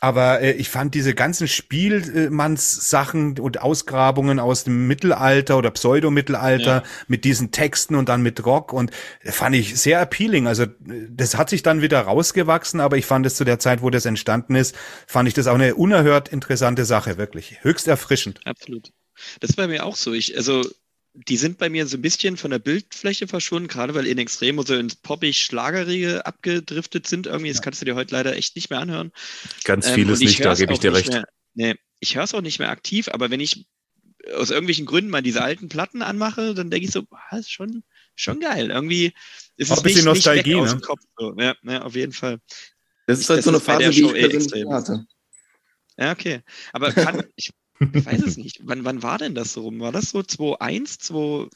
aber äh, ich fand diese ganzen Spielmanns-Sachen und Ausgrabungen aus dem Mittelalter oder Pseudo-Mittelalter ja. mit diesen Texten und dann mit Rock und äh, fand ich sehr appealing. Also das hat sich dann wieder rausgewachsen, aber ich fand es zu der Zeit, wo das entstanden ist, fand ich das auch eine unerhört interessante Sache, wirklich. Höchst erfrischend. Absolut. Das war mir auch so. Ich, also die sind bei mir so ein bisschen von der Bildfläche verschwunden, gerade weil in Extremo so ins poppig-schlagerige abgedriftet sind. Irgendwie, das kannst du dir heute leider echt nicht mehr anhören. Ganz ähm, vieles nicht, da gebe ich dir recht. Mehr, nee, ich höre es auch nicht mehr aktiv, aber wenn ich aus irgendwelchen Gründen mal diese alten Platten anmache, dann denke ich so, boah, ist schon, schon geil. Irgendwie ist es nicht, Nostalgie, nicht weg ne? aus dem Kopf. So. Ja, ja, auf jeden Fall. Das ist halt das so eine Phase, die ich persönlich hatte. Ja, okay. Aber kann, ich ich weiß es *laughs* nicht. Wann, wann war denn das so rum? War das so 2.1, 2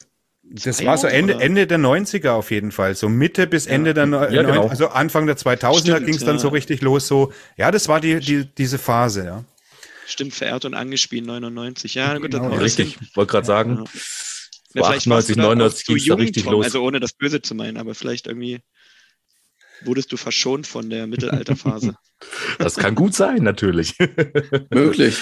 das war so Ende, Ende der 90er auf jeden Fall. So Mitte bis Ende ja. der, no ja, genau. also Anfang der 2000er ging es dann ja. so richtig los. So, ja, das war die, die, diese Phase, ja. Stimmt, verehrt und angespielt 99. Ja, gut, genau. richtig. Ich wollte gerade sagen, ja. 98, 99 ging es da richtig Tom, los. Also ohne das Böse zu meinen, aber vielleicht irgendwie wurdest du verschont von der Mittelalterphase. *laughs* das kann gut sein, natürlich. *laughs* Möglich.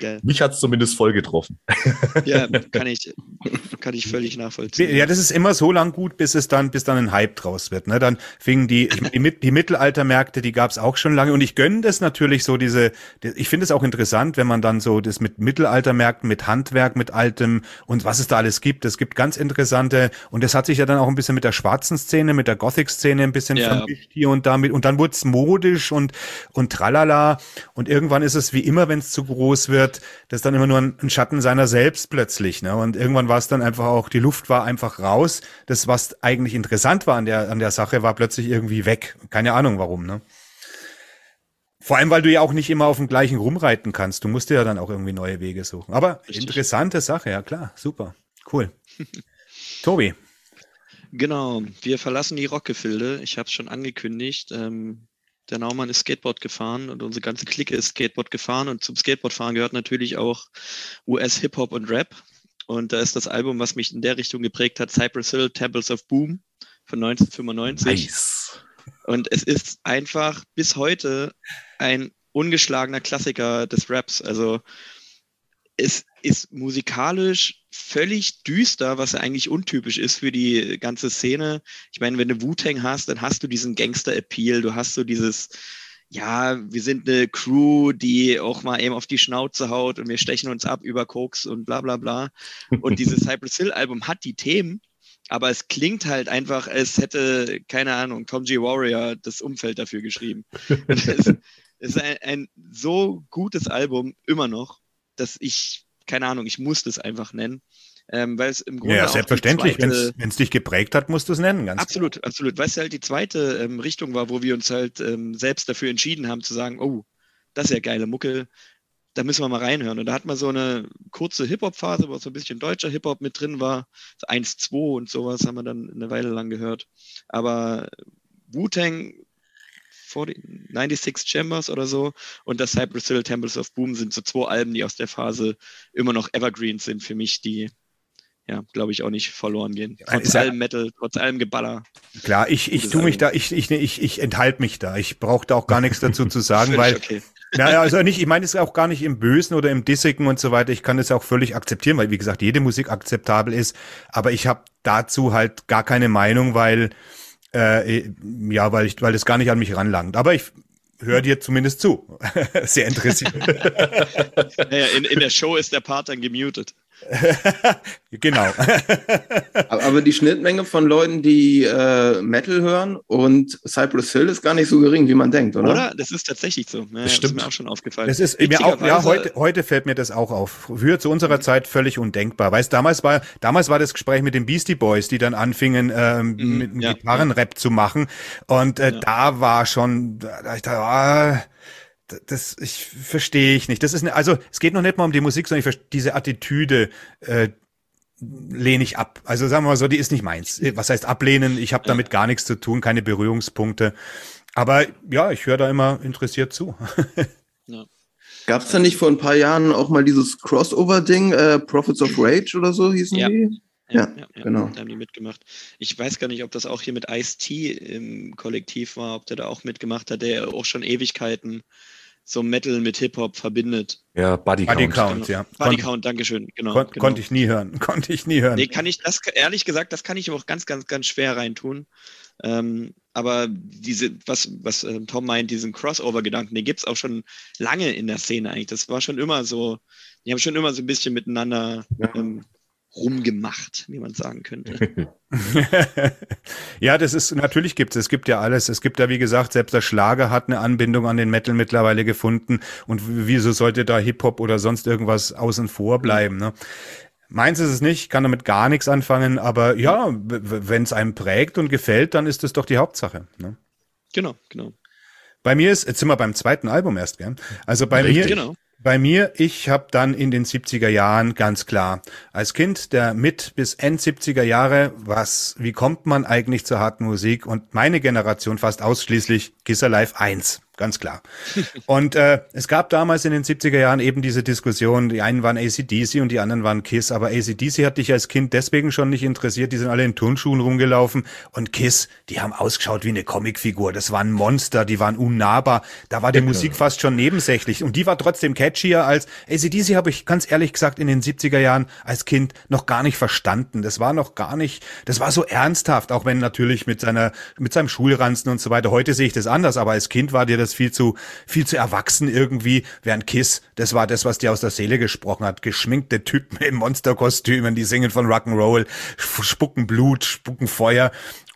Geil. Mich hat es zumindest voll getroffen. *laughs* Ja, *laughs* kann ich, kann ich völlig nachvollziehen. Ja, das ist immer so lang gut, bis es dann, bis dann ein Hype draus wird. Ne? Dann fingen die, die, *laughs* die Mittelaltermärkte, die gab es auch schon lange. Und ich gönne das natürlich so, diese, ich finde es auch interessant, wenn man dann so das mit Mittelaltermärkten, mit Handwerk, mit Altem und was es da alles gibt. Es gibt ganz interessante, und das hat sich ja dann auch ein bisschen mit der schwarzen Szene, mit der Gothic-Szene ein bisschen ja. vermischt hier und damit. Und dann wurde es modisch und, und tralala. Und irgendwann ist es wie immer, wenn es zu groß wird, wird das dann immer nur ein, ein Schatten seiner selbst plötzlich. Ne? Und irgendwann war es dann einfach auch, die Luft war einfach raus. Das, was eigentlich interessant war an der, an der Sache, war plötzlich irgendwie weg. Keine Ahnung warum. Ne? Vor allem, weil du ja auch nicht immer auf dem gleichen rumreiten kannst. Du musst dir ja dann auch irgendwie neue Wege suchen. Aber Richtig. interessante Sache, ja klar, super, cool. *laughs* Tobi. Genau, wir verlassen die Rockgefilde. Ich habe es schon angekündigt. Ähm, der Naumann ist Skateboard gefahren und unsere ganze Clique ist Skateboard gefahren. Und zum Skateboardfahren gehört natürlich auch US-Hip-Hop und Rap. Und da ist das Album, was mich in der Richtung geprägt hat, Cypress Hill, Temples of Boom von 1995. Nice. Und es ist einfach bis heute ein ungeschlagener Klassiker des Raps. Also es ist musikalisch völlig düster, was ja eigentlich untypisch ist für die ganze Szene. Ich meine, wenn du Wu-Tang hast, dann hast du diesen Gangster-Appeal, du hast so dieses, ja, wir sind eine Crew, die auch mal eben auf die Schnauze haut und wir stechen uns ab über Koks und bla bla bla. Und *laughs* dieses Cypress Hill-Album hat die Themen, aber es klingt halt einfach, als hätte, keine Ahnung, Tom G. Warrior das Umfeld dafür geschrieben. es *laughs* ist ein, ein so gutes Album, immer noch, dass ich, keine Ahnung, ich muss das einfach nennen. Ähm, weil es im Grunde. Ja, selbstverständlich. Wenn es dich geprägt hat, musst du es nennen. Ganz absolut, klar. absolut. Weil es halt die zweite ähm, Richtung war, wo wir uns halt ähm, selbst dafür entschieden haben, zu sagen: Oh, das ist ja geile Mucke da müssen wir mal reinhören. Und da hat man so eine kurze Hip-Hop-Phase, wo so ein bisschen deutscher Hip-Hop mit drin war. 1-2 und sowas haben wir dann eine Weile lang gehört. Aber Wu-Tang 96 Chambers oder so und das Cypress Hill Temples of Boom sind so zwei Alben, die aus der Phase immer noch Evergreens sind für mich, die ja, glaube ich, auch nicht verloren gehen. Trotz allem Metal, trotz allem Geballer. Klar, ich, ich tue mich da, ich, ich, ich, ich enthalte mich da. Ich brauche da auch gar nichts dazu zu *laughs* sagen, weil okay. Naja, also nicht, ich meine es auch gar nicht im Bösen oder im Dissigen und so weiter. Ich kann es auch völlig akzeptieren, weil wie gesagt, jede Musik akzeptabel ist. Aber ich habe dazu halt gar keine Meinung, weil äh, ja, weil ich, weil das gar nicht an mich ranlangt. Aber ich höre dir zumindest zu. *laughs* Sehr interessiert. *laughs* naja, in, in der Show ist der Part dann gemutet. *laughs* genau. *laughs* Aber die Schnittmenge von Leuten, die äh, Metal hören und Cypress Hill ist gar nicht so gering, wie man denkt, oder? Oder? Das ist tatsächlich so. Ja, das, stimmt. ist mir auch schon aufgefallen. Das ist mir auch, ja, heute, heute fällt mir das auch auf. Früher zu unserer mhm. Zeit völlig undenkbar. Weißt, damals war, damals war das Gespräch mit den Beastie Boys, die dann anfingen, ähm, mhm, mit ja, Gitarrenrap ja. zu machen. Und äh, da war schon, da ich dachte, ah, das ich verstehe ich nicht. Das ist eine, also es geht noch nicht mal um die Musik, sondern ich diese Attitüde äh, lehne ich ab. Also sagen wir mal so, die ist nicht meins. Was heißt ablehnen? Ich habe damit gar nichts zu tun, keine Berührungspunkte. Aber ja, ich höre da immer interessiert zu. ja. Gab es da nicht vor ein paar Jahren auch mal dieses Crossover-Ding, äh, Prophets of Rage oder so hießen ja. die? Ja, ja, ja, genau. Da haben die mitgemacht. Ich weiß gar nicht, ob das auch hier mit Ice-T im Kollektiv war, ob der da auch mitgemacht hat, der auch schon Ewigkeiten so Metal mit Hip-Hop verbindet. Ja, Body, Body Count. Count genau. ja. Body Kon Count, Dankeschön. Genau, kon genau. Konnte ich nie hören. *laughs* Konnte ich nie hören. Nee, kann ich das, ehrlich gesagt, das kann ich auch ganz, ganz, ganz schwer reintun. Ähm, aber diese, was, was äh, Tom meint, diesen Crossover-Gedanken, den gibt es auch schon lange in der Szene eigentlich. Das war schon immer so, die haben schon immer so ein bisschen miteinander ja. ähm, rumgemacht, wie man sagen könnte. *laughs* ja, das ist natürlich gibt es. Es gibt ja alles. Es gibt ja, wie gesagt, selbst der Schlager hat eine Anbindung an den Metal mittlerweile gefunden. Und wieso sollte da Hip-Hop oder sonst irgendwas außen vor bleiben? Ne? Meins ist es nicht, kann damit gar nichts anfangen, aber ja, wenn es einem prägt und gefällt, dann ist das doch die Hauptsache. Ne? Genau, genau. Bei mir ist, jetzt sind wir beim zweiten Album erst, gell? Also bei Richtig, mir, genau. Bei mir, ich habe dann in den 70er Jahren ganz klar, als Kind der mit bis End 70er Jahre, was, wie kommt man eigentlich zur harten Musik? Und meine Generation fast ausschließlich Kiss Alive 1 ganz klar. Und äh, es gab damals in den 70er Jahren eben diese Diskussion, die einen waren ACDC und die anderen waren Kiss, aber ACDC hat dich als Kind deswegen schon nicht interessiert, die sind alle in Turnschuhen rumgelaufen und Kiss, die haben ausgeschaut wie eine Comicfigur, das waren Monster, die waren unnahbar, da war die Musik fast schon nebensächlich und die war trotzdem catchier als ACDC habe ich ganz ehrlich gesagt in den 70er Jahren als Kind noch gar nicht verstanden, das war noch gar nicht, das war so ernsthaft, auch wenn natürlich mit seiner, mit seinem Schulranzen und so weiter, heute sehe ich das anders, aber als Kind war dir das alles viel zu, viel zu erwachsen irgendwie. Während Kiss, das war das, was dir aus der Seele gesprochen hat. Geschminkte Typen *laughs* in Monsterkostümen, die singen von Rock'n'Roll, spucken Blut, spucken Feuer.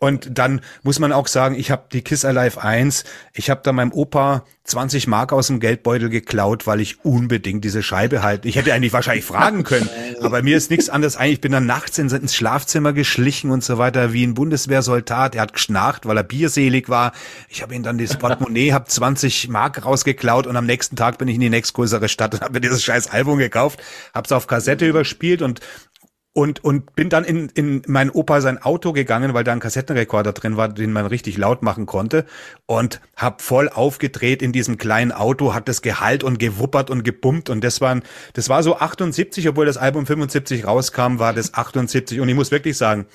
Und dann muss man auch sagen, ich habe die Kiss Alive 1, ich habe da meinem Opa 20 Mark aus dem Geldbeutel geklaut, weil ich unbedingt diese Scheibe halt. Ich hätte eigentlich wahrscheinlich fragen können, aber mir ist nichts anderes eigentlich. Ich bin dann nachts ins Schlafzimmer geschlichen und so weiter, wie ein Bundeswehrsoldat. Er hat geschnarcht, weil er bierselig war. Ich habe ihn dann das Portemonnaie, habe 20 Mark rausgeklaut und am nächsten Tag bin ich in die nächstgrößere Stadt und habe mir dieses scheiß Album gekauft, habe es auf Kassette überspielt und und, und bin dann in, in mein Opa sein Auto gegangen, weil da ein Kassettenrekorder drin war, den man richtig laut machen konnte. Und hab voll aufgedreht in diesem kleinen Auto, hat das gehalt und gewuppert und gebummt. Und das waren, das war so 78, obwohl das Album 75 rauskam, war das 78 und ich muss wirklich sagen,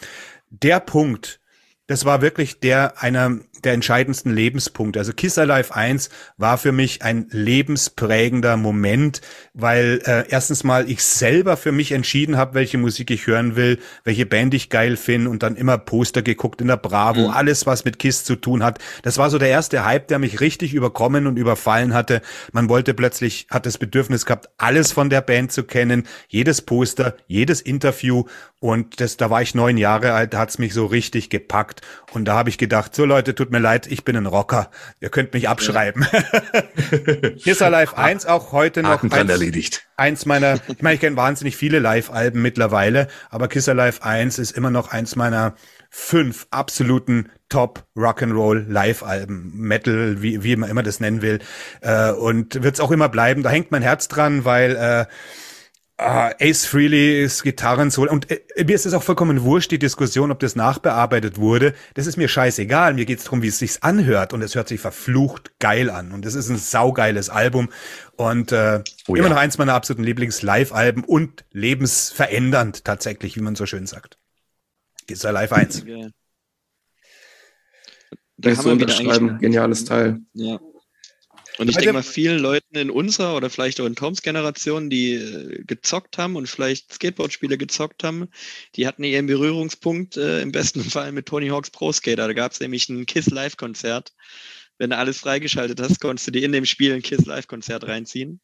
der Punkt, das war wirklich der einer der entscheidendsten Lebenspunkte. Also Kiss Alive 1 war für mich ein lebensprägender Moment, weil äh, erstens mal ich selber für mich entschieden habe, welche Musik ich hören will, welche Band ich geil finde und dann immer Poster geguckt in der Bravo, mhm. alles was mit Kiss zu tun hat. Das war so der erste Hype, der mich richtig überkommen und überfallen hatte. Man wollte plötzlich, hat das Bedürfnis gehabt, alles von der Band zu kennen, jedes Poster, jedes Interview und das, da war ich neun Jahre alt, da hat's mich so richtig gepackt und da habe ich gedacht, so Leute, tut mir leid, ich bin ein Rocker. Ihr könnt mich abschreiben. Kiss Alive 1 auch heute noch. Haken eins, erledigt. Eins meiner, ich meine, ich kenne wahnsinnig viele Live-Alben mittlerweile, aber Kiss Alive 1 ist immer noch eins meiner fünf absoluten Top Rock'n'Roll Live-Alben, Metal, wie, wie man immer das nennen will. Äh, und wird's auch immer bleiben. Da hängt mein Herz dran, weil äh, Uh, Ace Frehley's Gitarrensolo. Und äh, mir ist es auch vollkommen wurscht, die Diskussion, ob das nachbearbeitet wurde. Das ist mir scheißegal. Mir geht's darum, wie es sich anhört. Und es hört sich verflucht geil an. Und es ist ein saugeiles Album. Und äh, oh, immer ja. noch eins meiner absoluten Lieblings-Live-Alben und lebensverändernd tatsächlich, wie man so schön sagt. Geht's da Live 1. Da haben wir wieder Geniales Teil. Ja. Und ich denke mal, vielen Leuten in unserer oder vielleicht auch in Toms Generation, die äh, gezockt haben und vielleicht Skateboard-Spiele gezockt haben, die hatten ihren Berührungspunkt äh, im besten *laughs* Fall mit Tony Hawk's Pro Skater. Da gab es nämlich ein Kiss Live-Konzert. Wenn du alles freigeschaltet hast, konntest du dir in dem Spiel ein Kiss Live-Konzert reinziehen.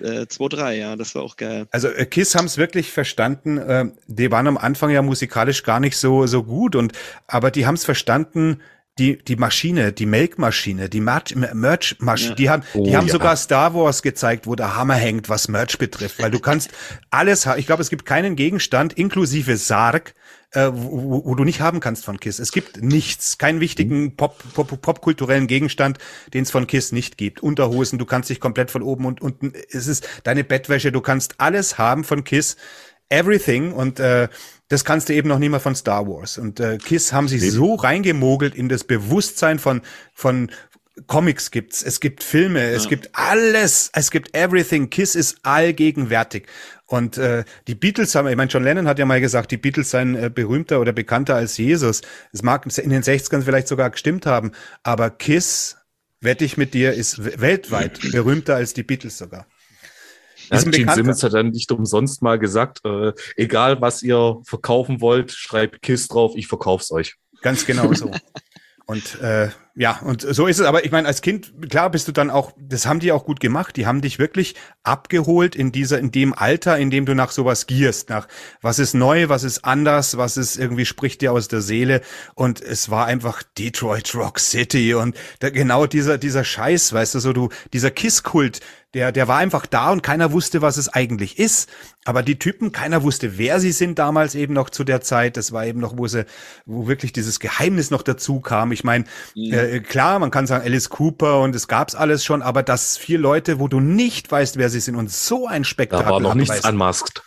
Äh, 2-3, ja, das war auch geil. Also äh, Kiss haben es wirklich verstanden. Äh, die waren am Anfang ja musikalisch gar nicht so so gut und aber die haben es verstanden, die, die Maschine, die Melkmaschine, die Merch-Maschine, ja. die haben, die oh, haben ja. sogar Star Wars gezeigt, wo der Hammer hängt, was Merch betrifft, weil du kannst alles, ich glaube, es gibt keinen Gegenstand, inklusive Sarg, äh, wo, wo, du nicht haben kannst von Kiss. Es gibt nichts, keinen wichtigen Pop, Pop, popkulturellen Gegenstand, den es von Kiss nicht gibt. Unterhosen, du kannst dich komplett von oben und unten, es ist deine Bettwäsche, du kannst alles haben von Kiss, everything und äh, das kannst du eben noch nicht mal von Star Wars. Und äh, Kiss haben sich so reingemogelt in das Bewusstsein von, von Comics gibt's, es gibt Filme, ja. es gibt alles, es gibt everything. Kiss ist allgegenwärtig. Und äh, die Beatles haben, ich meine, John Lennon hat ja mal gesagt, die Beatles seien äh, berühmter oder bekannter als Jesus. Es mag in den 60ern vielleicht sogar gestimmt haben, aber Kiss, wette ich mit dir, ist weltweit *clears throat* berühmter als die Beatles sogar. Ja, Gene Simmons hat dann nicht umsonst mal gesagt, äh, egal was ihr verkaufen wollt, schreibt KISS drauf, ich verkauf's euch. Ganz genau so. *laughs* Und äh, ja, und so ist es. Aber ich meine, als Kind, klar bist du dann auch, das haben die auch gut gemacht. Die haben dich wirklich abgeholt in dieser, in dem Alter, in dem du nach sowas gierst, nach was ist neu, was ist anders, was ist irgendwie spricht dir aus der Seele. Und es war einfach Detroit Rock City und da, genau dieser, dieser Scheiß, weißt du, so du, dieser Kiss-Kult, der, der war einfach da und keiner wusste, was es eigentlich ist. Aber die Typen, keiner wusste, wer sie sind damals eben noch zu der Zeit. Das war eben noch, wo sie, wo wirklich dieses Geheimnis noch dazu kam. Ich meine, mhm. äh, klar, man kann sagen Alice Cooper und es gab's alles schon, aber dass vier Leute, wo du nicht weißt, wer sie sind und so ein Spektakel. Da war noch nichts unmasked.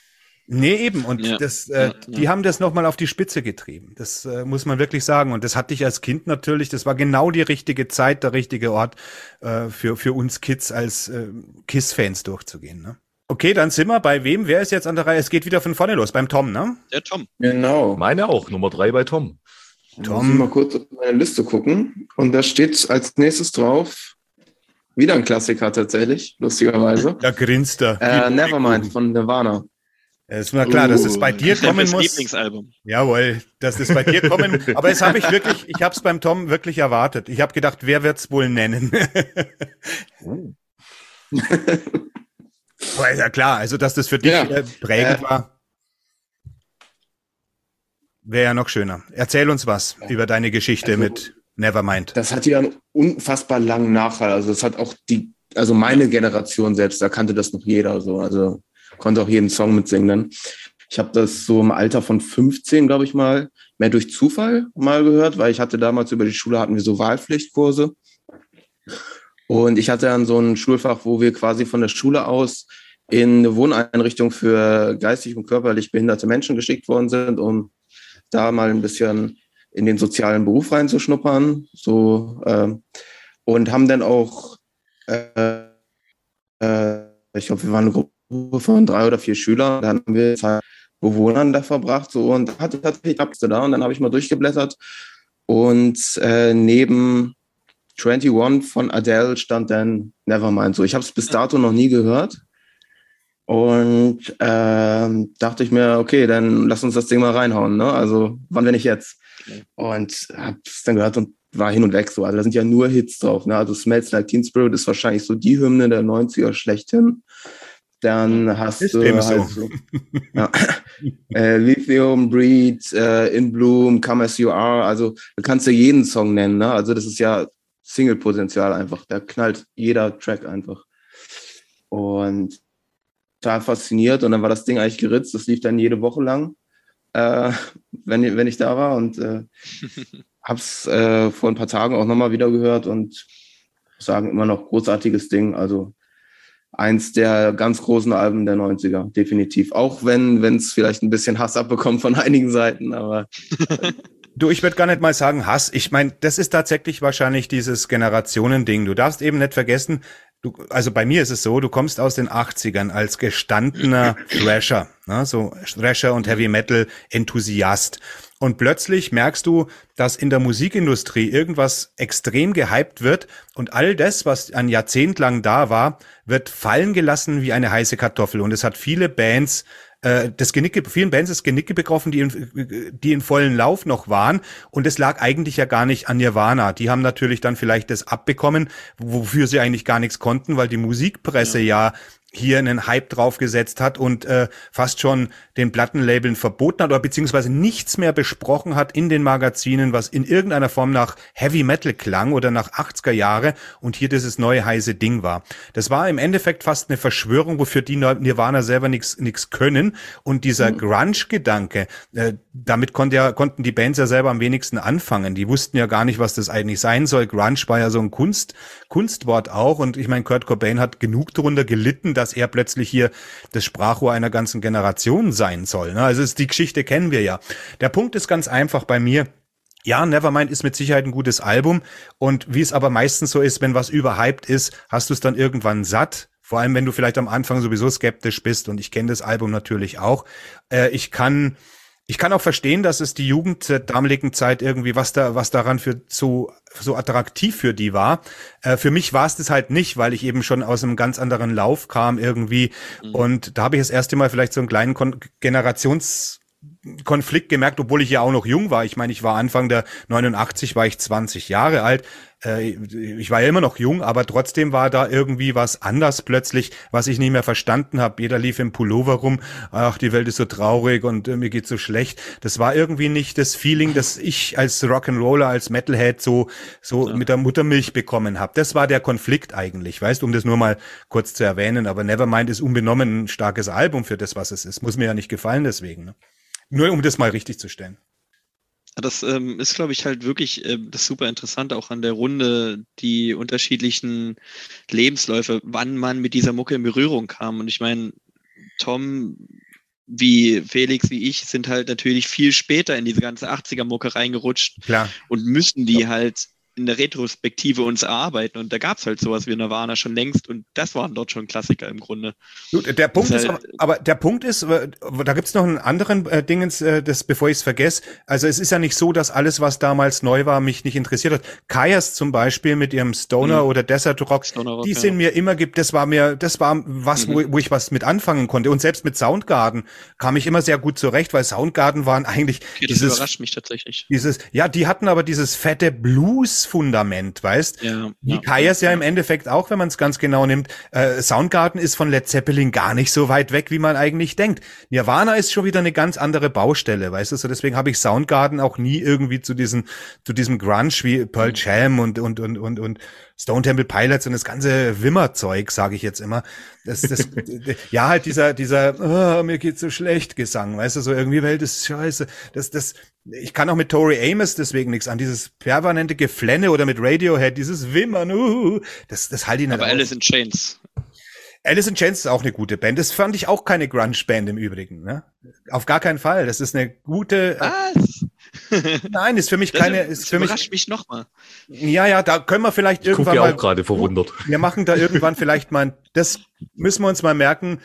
Nee, eben. Und ja, das, äh, ja, die haben das nochmal auf die Spitze getrieben. Das äh, muss man wirklich sagen. Und das hatte ich als Kind natürlich, das war genau die richtige Zeit, der richtige Ort äh, für, für uns Kids als äh, KISS-Fans durchzugehen. Ne? Okay, dann sind wir bei wem? Wer ist jetzt an der Reihe? Es geht wieder von vorne los, beim Tom, ne? Der Tom. Genau. Meine auch, Nummer drei bei Tom. Tom. Mal kurz auf meine Liste gucken. Und da steht als nächstes drauf, wieder ein Klassiker tatsächlich, lustigerweise. Da grinst er. Äh, Nevermind von Nirvana. Es ist mir klar, dass es bei dir kommen das muss. Lieblingsalbum. Jawohl, dass es bei dir kommen. *laughs* Aber das habe ich wirklich, ich habe es beim Tom wirklich erwartet. Ich habe gedacht, wer wird's wohl nennen? *laughs* *laughs* Aber ist ja klar, also dass das für dich Ja. äh, prägend Äh. war, wäre ja noch schöner. Erzähl uns was über deine Geschichte Also- mit Nevermind. Das hat ja einen unfassbar langen Nachhall. Also das hat auch die, also meine Generation selbst, da kannte das noch jeder so. Also konnte auch jeden Song mitsingen. Dann. Ich habe das so im Alter von 15, glaube ich mal, mehr durch Zufall mal gehört, weil ich hatte damals über die Schule hatten wir so Wahlpflichtkurse. Und ich hatte dann so ein Schulfach, wo wir quasi von der Schule aus in eine Wohneinrichtung für geistig und körperlich behinderte Menschen geschickt worden sind, um da mal ein bisschen in den sozialen Beruf reinzuschnuppern. So, ähm, und haben dann auch, äh, äh, ich glaube, wir waren eine Gruppe von drei oder vier Schülern, dann haben wir Zeit Bewohnern da verbracht. So, und hatte ich tatsächlich Abste da und dann habe ich mal durchgeblättert. Und äh, neben 21 von Adele stand dann Nevermind. So, ich habe es bis dato noch nie gehört. Und ähm, dachte ich mir, okay, dann lass uns das Ding mal reinhauen. Ne? Also, wann, wenn nicht jetzt? Und hab's dann gehört und war hin und weg so. Also da sind ja nur Hits drauf. Ne? Also Smells Like Teen Spirit ist wahrscheinlich so die Hymne der 90er schlechthin. Dann hast Ist du halt so *laughs* ja. äh, Lithium, Breed, äh, In Bloom, Come As You Are. Also da kannst du jeden Song nennen. Ne? Also das ist ja Single-Potenzial einfach. Da knallt jeder Track einfach. Und total fasziniert. Und dann war das Ding eigentlich geritzt. Das lief dann jede Woche lang, äh, wenn, wenn ich da war. Und äh, *laughs* hab's äh, vor ein paar Tagen auch nochmal wieder gehört und sagen immer noch großartiges Ding. Also eins der ganz großen Alben der 90er, definitiv. Auch wenn es vielleicht ein bisschen Hass abbekommt von *laughs* einigen Seiten, aber Du, ich würde gar nicht mal sagen Hass. Ich meine, das ist tatsächlich wahrscheinlich dieses Generationending. Du darfst eben nicht vergessen, du, also bei mir ist es so, du kommst aus den 80ern als gestandener *laughs* Thrasher, ne, so Thrasher und Heavy Metal Enthusiast. Und plötzlich merkst du, dass in der Musikindustrie irgendwas extrem gehypt wird und all das, was ein Jahrzehnt lang da war, wird fallen gelassen wie eine heiße Kartoffel. Und es hat viele Bands äh, das Genicke, vielen Bands ist Genicke betroffen, die in, die in vollen Lauf noch waren. Und es lag eigentlich ja gar nicht an Nirvana. Die haben natürlich dann vielleicht das abbekommen, wofür sie eigentlich gar nichts konnten, weil die Musikpresse ja, hier einen Hype draufgesetzt hat und äh, fast schon den Plattenlabeln verboten hat oder beziehungsweise nichts mehr besprochen hat in den Magazinen, was in irgendeiner Form nach Heavy Metal klang oder nach 80er Jahre und hier dieses neue heiße Ding war. Das war im Endeffekt fast eine Verschwörung, wofür die Nirvana selber nichts können und dieser Grunge-Gedanke, äh, damit konnte ja, konnten die Bands ja selber am wenigsten anfangen. Die wussten ja gar nicht, was das eigentlich sein soll. Grunge war ja so ein Kunst, Kunstwort auch und ich meine, Kurt Cobain hat genug darunter gelitten, dass er plötzlich hier das Sprachrohr einer ganzen Generation sein soll. Ne? Also ist, die Geschichte kennen wir ja. Der Punkt ist ganz einfach bei mir. Ja, Nevermind ist mit Sicherheit ein gutes Album. Und wie es aber meistens so ist, wenn was überhyped ist, hast du es dann irgendwann satt. Vor allem, wenn du vielleicht am Anfang sowieso skeptisch bist. Und ich kenne das Album natürlich auch. Äh, ich kann, ich kann auch verstehen, dass es die Jugend der damaligen Zeit irgendwie, was da, was daran für so, so attraktiv für die war. Äh, für mich war es das halt nicht, weil ich eben schon aus einem ganz anderen Lauf kam irgendwie. Mhm. Und da habe ich das erste Mal vielleicht so einen kleinen Kon Generations Konflikt gemerkt, obwohl ich ja auch noch jung war. Ich meine, ich war Anfang der 89, war ich 20 Jahre alt. Äh, ich war ja immer noch jung, aber trotzdem war da irgendwie was anders plötzlich, was ich nicht mehr verstanden habe. Jeder lief im Pullover rum, ach, die Welt ist so traurig und äh, mir geht's so schlecht. Das war irgendwie nicht das Feeling, das ich als Rock'n'Roller, als Metalhead so so ja. mit der Muttermilch bekommen habe. Das war der Konflikt eigentlich, weißt du, um das nur mal kurz zu erwähnen. Aber Nevermind ist unbenommen ein starkes Album für das, was es ist. Muss mir ja nicht gefallen deswegen. Ne? Nur um das mal richtig zu stellen. Das ähm, ist, glaube ich, halt wirklich äh, das super Interessante auch an der Runde, die unterschiedlichen Lebensläufe, wann man mit dieser Mucke in Berührung kam. Und ich meine, Tom, wie Felix, wie ich, sind halt natürlich viel später in diese ganze 80er-Mucke reingerutscht Klar. und müssen die ja. halt in der Retrospektive uns erarbeiten. Und da gab es halt sowas wie Nirvana schon längst und das waren dort schon Klassiker im Grunde. Gut, der Punkt ist, halt, aber, aber, der Punkt ist, äh, da gibt's noch einen anderen äh, Dingens, äh, das, bevor ich es vergesse. Also es ist ja nicht so, dass alles, was damals neu war, mich nicht interessiert hat. Kayas zum Beispiel mit ihrem Stoner mhm. oder Desert Rock, Rock die sind ja. mir immer gibt, das war mir, das war was, mhm. wo, wo ich was mit anfangen konnte. Und selbst mit Soundgarden kam ich immer sehr gut zurecht, weil Soundgarden waren eigentlich okay, das dieses, überrascht mich tatsächlich. Dieses, ja, die hatten aber dieses fette Blues-Fundament, weißt? Ja, Wie ja, Kayas ja, ja im Endeffekt auch, wenn man es ganz genau nimmt. Äh, Soundgarden ist von Led Zeppelin gar nicht so weit weg, wie man eigentlich denkt. Nirvana ist schon wieder eine ganz andere Baustelle, weißt du? So deswegen habe ich Soundgarden auch nie irgendwie zu diesem zu diesem Grunge wie Pearl mhm. Jam und und und und und Stone Temple Pilots und das ganze Wimmerzeug, sage ich jetzt immer. Das, das, *laughs* ja, halt dieser, dieser, oh, mir geht's so schlecht Gesang, weißt du, so irgendwie Welt ist scheiße. Das, das, ich kann auch mit Tori Amos deswegen nichts an. Dieses permanente Geflenne oder mit Radiohead, dieses Wimmern, uh, das, das halte ich nicht Aber Alice in Chains. Alice in Chains ist auch eine gute Band. Das fand ich auch keine Grunge-Band im Übrigen. Ne? Auf gar keinen Fall. Das ist eine gute. Was? *laughs* Nein, ist für mich das keine. Ist für überrascht mich, mich nochmal. Ja, ja, da können wir vielleicht ich irgendwann ja mal. auch gerade verwundert. Wir machen da irgendwann vielleicht mal. Das müssen wir uns mal merken.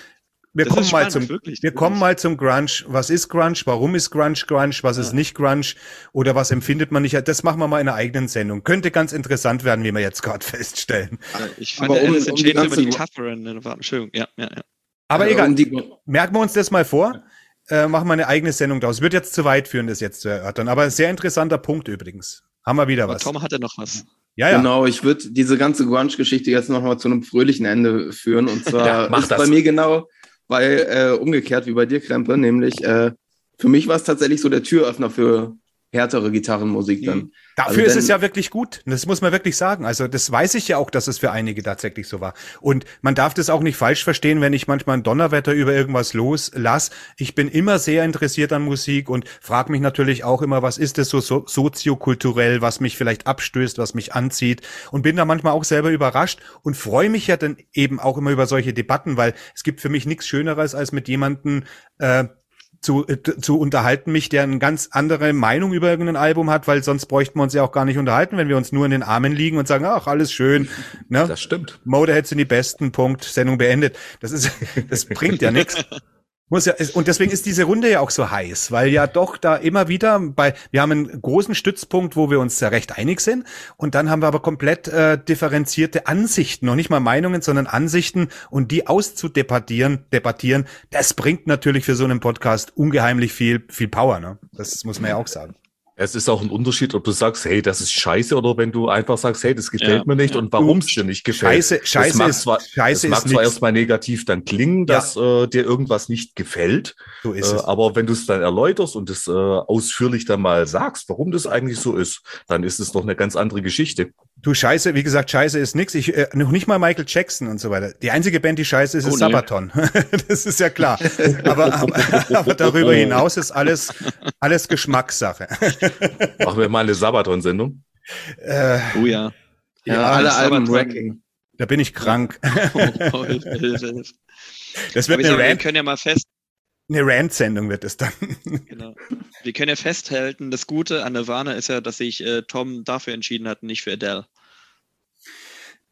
Wir das kommen spannend, mal zum, wirklich, wir kommen mal zum Grunge. Was ist Grunge? Warum ist Grunge Grunge? Was ja. ist nicht Grunge? Oder was empfindet man nicht? Das machen wir mal in einer eigenen Sendung. Könnte ganz interessant werden, wie wir jetzt gerade *laughs* feststellen. Ich fand, Aber um, um die über die tougheren, Entschuldigung, ja, ja, ja. Aber also egal, um die, merken wir uns das mal vor äh, machen wir eine eigene Sendung daraus. Wird jetzt zu weit führen, das jetzt zu erörtern. Aber ein sehr interessanter Punkt übrigens. Haben wir wieder was. Tom hatte noch was. Ja, ja. Genau, ich würde diese ganze Grunge-Geschichte jetzt nochmal zu einem fröhlichen Ende führen. Und *laughs* zwar ja, ist das. bei mir genau, weil äh, umgekehrt wie bei dir, Krempe, nämlich äh, für mich war es tatsächlich so der Türöffner für härtere Gitarrenmusik dann. Dafür also ist es ja wirklich gut. Das muss man wirklich sagen. Also das weiß ich ja auch, dass es für einige tatsächlich so war. Und man darf das auch nicht falsch verstehen, wenn ich manchmal ein Donnerwetter über irgendwas loslasse. Ich bin immer sehr interessiert an Musik und frage mich natürlich auch immer, was ist das so, so soziokulturell, was mich vielleicht abstößt, was mich anzieht. Und bin da manchmal auch selber überrascht und freue mich ja dann eben auch immer über solche Debatten, weil es gibt für mich nichts Schöneres, als mit jemandem äh, zu, äh, zu unterhalten mich, der eine ganz andere Meinung über irgendein Album hat, weil sonst bräuchten wir uns ja auch gar nicht unterhalten, wenn wir uns nur in den Armen liegen und sagen, ach, alles schön. Ne? Das stimmt. Motorhead sind die besten, Punkt, Sendung beendet. Das ist, *laughs* das bringt ja nichts. Muss ja, und deswegen ist diese Runde ja auch so heiß, weil ja doch da immer wieder bei, wir haben einen großen Stützpunkt, wo wir uns ja recht einig sind, und dann haben wir aber komplett äh, differenzierte Ansichten, noch nicht mal Meinungen, sondern Ansichten, und die auszudebattieren, debattieren, das bringt natürlich für so einen Podcast ungeheimlich viel, viel Power, ne? Das muss man ja auch sagen. Es ist auch ein Unterschied, ob du sagst, hey, das ist scheiße, oder wenn du einfach sagst, hey, das gefällt ja. mir nicht und warum es dir nicht gefällt. Scheiße, scheiße das mag ist, zwar, scheiße das mag zwar erstmal negativ dann klingen, dass ja. äh, dir irgendwas nicht gefällt. So ist äh, es. Aber wenn du es dann erläuterst und es äh, ausführlich dann mal sagst, warum das eigentlich so ist, dann ist es doch eine ganz andere Geschichte. Du Scheiße, wie gesagt, Scheiße ist nix. Ich, äh, noch nicht mal Michael Jackson und so weiter. Die einzige Band, die Scheiße ist, oh, ist nee. Sabaton. *laughs* das ist ja klar. *laughs* aber, aber, aber darüber hinaus ist alles, alles Geschmackssache. *laughs* Machen wir mal eine Sabaton-Sendung? Äh, oh ja. Ja, ja alle Alben Wrecking. Da bin ich krank. Oh, das wird eine Rant. Wir können ja mal fest. Eine Rant-Sendung wird es dann. Genau. Wir können ja festhalten, das Gute an Nirvana ist ja, dass sich äh, Tom dafür entschieden hat, nicht für Adele.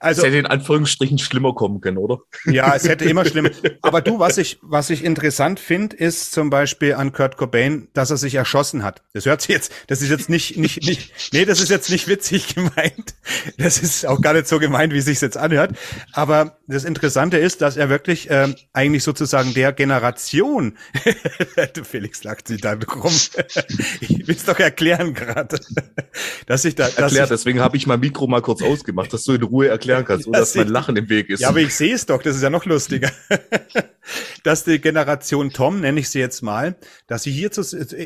also, es hätte in Anführungsstrichen schlimmer kommen können, oder? Ja, es hätte immer schlimmer. *laughs* Aber du, was ich, was ich interessant finde, ist zum Beispiel an Kurt Cobain, dass er sich erschossen hat. Das hört sich jetzt, das ist jetzt nicht, nicht, nicht, nee, das ist jetzt nicht witzig *laughs* gemeint. Das ist auch gar nicht so gemeint, wie es sich jetzt anhört. Aber das Interessante ist, dass er wirklich ähm, eigentlich sozusagen der Generation, *laughs* Felix lacht sich da rum. ich will es doch erklären gerade, dass ich da, dass Erklärt, ich, deswegen habe ich mein Mikro mal kurz ausgemacht, dass du in Ruhe erklären kannst, ohne dass, dass mein Lachen im Weg ist. Ja, aber ich sehe es doch, das ist ja noch lustiger. *laughs* dass die Generation Tom, nenne ich sie jetzt mal, dass sie hier zu,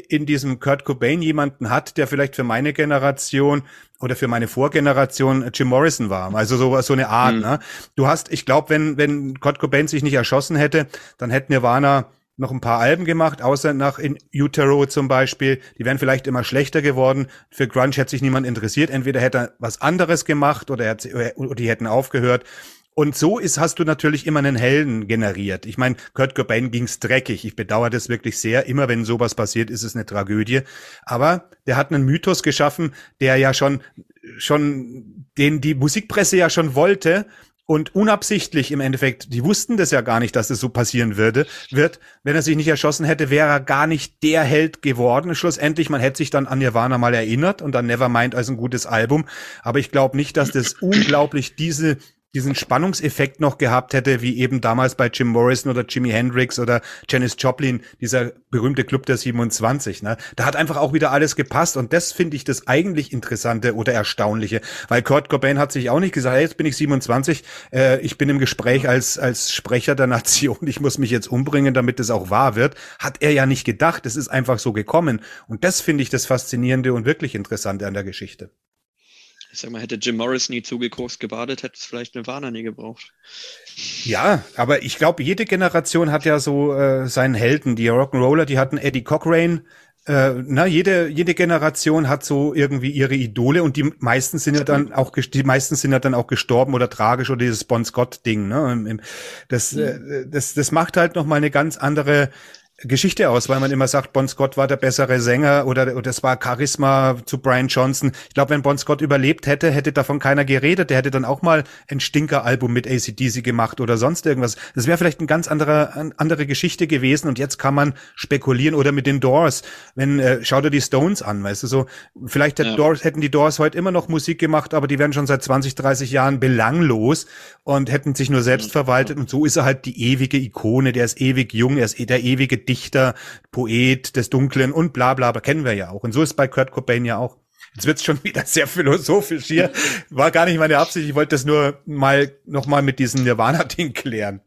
in diesem Kurt Cobain jemanden hat, der vielleicht für meine Generation oder für meine Vorgeneration Jim Morrison war. Also so, so eine Art. Mhm. Ne? Du hast, ich glaube, wenn, wenn Kurt Cobain sich nicht erschossen hätte, dann hätten Nirvana noch ein paar Alben gemacht, außer nach in Utero zum Beispiel. Die wären vielleicht immer schlechter geworden. Für Grunge hätte sich niemand interessiert. Entweder hätte er was anderes gemacht oder, er, oder die hätten aufgehört. Und so ist, hast du natürlich immer einen Helden generiert. Ich meine, Kurt Cobain ging's dreckig. Ich bedauere das wirklich sehr. Immer wenn sowas passiert, ist es eine Tragödie. Aber der hat einen Mythos geschaffen, der ja schon, schon, den die Musikpresse ja schon wollte. Und unabsichtlich im Endeffekt, die wussten das ja gar nicht, dass das so passieren würde, wird, wenn er sich nicht erschossen hätte, wäre er gar nicht der Held geworden. Schlussendlich, man hätte sich dann an Nirvana mal erinnert und dann Nevermind als ein gutes Album. Aber ich glaube nicht, dass das unglaublich diese diesen Spannungseffekt noch gehabt hätte, wie eben damals bei Jim Morrison oder Jimi Hendrix oder Janis Joplin, dieser berühmte Club der 27. Ne? Da hat einfach auch wieder alles gepasst und das finde ich das eigentlich Interessante oder Erstaunliche, weil Kurt Cobain hat sich auch nicht gesagt, hey, jetzt bin ich 27, äh, ich bin im Gespräch als, als Sprecher der Nation, ich muss mich jetzt umbringen, damit es auch wahr wird. Hat er ja nicht gedacht, es ist einfach so gekommen und das finde ich das Faszinierende und wirklich Interessante an der Geschichte ich sag mal, hätte Jim Morris nie zugekocht gebadet, hätte es vielleicht eine Warner nie gebraucht. Ja, aber ich glaube, jede Generation hat ja so äh, seinen Helden. Die Rock'n'Roller, die hatten Eddie Cochrane. Äh, na, jede, jede Generation hat so irgendwie ihre Idole und die meisten sind ja dann auch, die meisten sind ja dann auch gestorben oder tragisch oder dieses Bon Scott Ding, ne? Das, äh, das, das macht halt noch mal eine ganz andere Geschichte aus, weil man immer sagt, Bon Scott war der bessere Sänger oder, oder das war Charisma zu Brian Johnson. Ich glaube, wenn Bon Scott überlebt hätte, hätte davon keiner geredet. Der hätte dann auch mal ein Stinker-Album mit ACDC gemacht oder sonst irgendwas. Das wäre vielleicht eine ganz andere, andere Geschichte gewesen und jetzt kann man spekulieren oder mit den Doors. Wenn, äh, schau dir die Stones an, weißt du, so, vielleicht ja. Doors, hätten die Doors heute immer noch Musik gemacht, aber die wären schon seit 20, 30 Jahren belanglos und hätten sich nur selbst verwaltet und so ist er halt die ewige Ikone, der ist ewig jung, er ist eh der ewige Dichter, Poet des Dunklen und bla bla, kennen wir ja auch. Und so ist bei Kurt Cobain ja auch. Jetzt wird's schon *laughs* wieder sehr philosophisch hier. War gar nicht meine Absicht. Ich wollte das nur mal noch mal mit diesem Nirvana-Ding klären.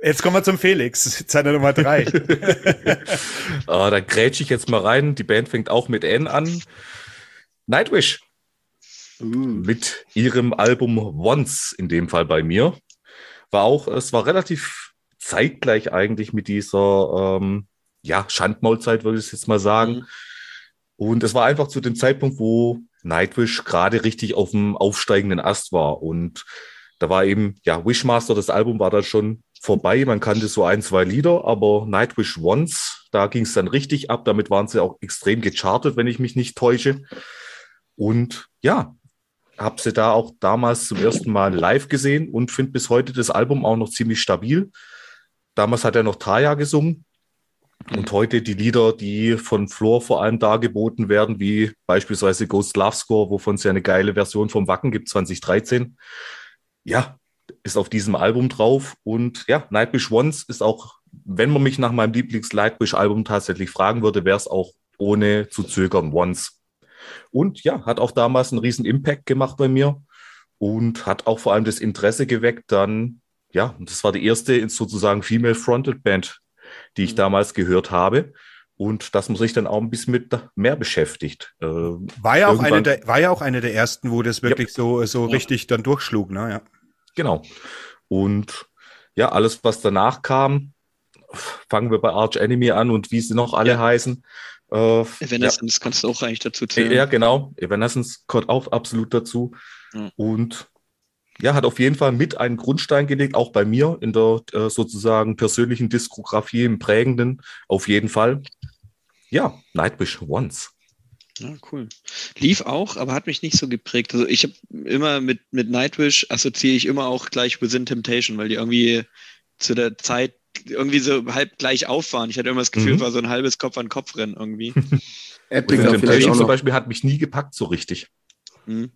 Jetzt kommen wir zum Felix, Zeile Nummer drei. *laughs* oh, da grätsch ich jetzt mal rein. Die Band fängt auch mit N an. Nightwish. Uh. Mit ihrem Album Once, in dem Fall bei mir. War auch, es war relativ zeitgleich eigentlich mit dieser ähm, ja, Schandmaulzeit, würde ich jetzt mal sagen. Mhm. Und es war einfach zu dem Zeitpunkt, wo Nightwish gerade richtig auf dem aufsteigenden Ast war. Und da war eben, ja, Wishmaster, das Album war da schon vorbei. Man kannte so ein, zwei Lieder, aber Nightwish Once, da ging es dann richtig ab. Damit waren sie auch extrem gechartet, wenn ich mich nicht täusche. Und ja, habe sie da auch damals zum ersten Mal live gesehen und finde bis heute das Album auch noch ziemlich stabil. Damals hat er noch Taya gesungen. Und heute die Lieder, die von Floor vor allem dargeboten werden, wie beispielsweise Ghost Love Score, wovon es ja eine geile Version vom Wacken gibt, 2013. Ja, ist auf diesem Album drauf. Und ja, Nightwish Once ist auch, wenn man mich nach meinem Lieblings-Nightwish-Album tatsächlich fragen würde, wäre es auch ohne zu zögern Once. Und ja, hat auch damals einen riesen Impact gemacht bei mir und hat auch vor allem das Interesse geweckt, dann ja, das war die erste sozusagen Female Fronted Band, die ich mhm. damals gehört habe. Und dass man sich dann auch ein bisschen mit mehr beschäftigt. Äh, war ja auch eine der, war ja auch eine der ersten, wo das wirklich ja. so, so ja. richtig dann durchschlug, ne? Ja. Genau. Und ja, alles, was danach kam, fangen wir bei Arch Enemy an und wie sie noch alle ja. heißen. Äh, Evanescence kannst du auch eigentlich dazu zählen. Ja, genau. Evanescence gehört auch absolut dazu. Und ja, hat auf jeden Fall mit einen Grundstein gelegt, auch bei mir in der äh, sozusagen persönlichen Diskografie im prägenden, auf jeden Fall. Ja, Nightwish Once. Ja, cool. Lief auch, aber hat mich nicht so geprägt. Also ich habe immer mit, mit Nightwish assoziiere ich immer auch gleich Within Temptation, weil die irgendwie zu der Zeit irgendwie so halb gleich auf waren. Ich hatte immer das Gefühl, mhm. war so ein halbes Kopf an Kopf rennen irgendwie. *laughs* Within Temptation zum Beispiel hat mich nie gepackt so richtig. Mhm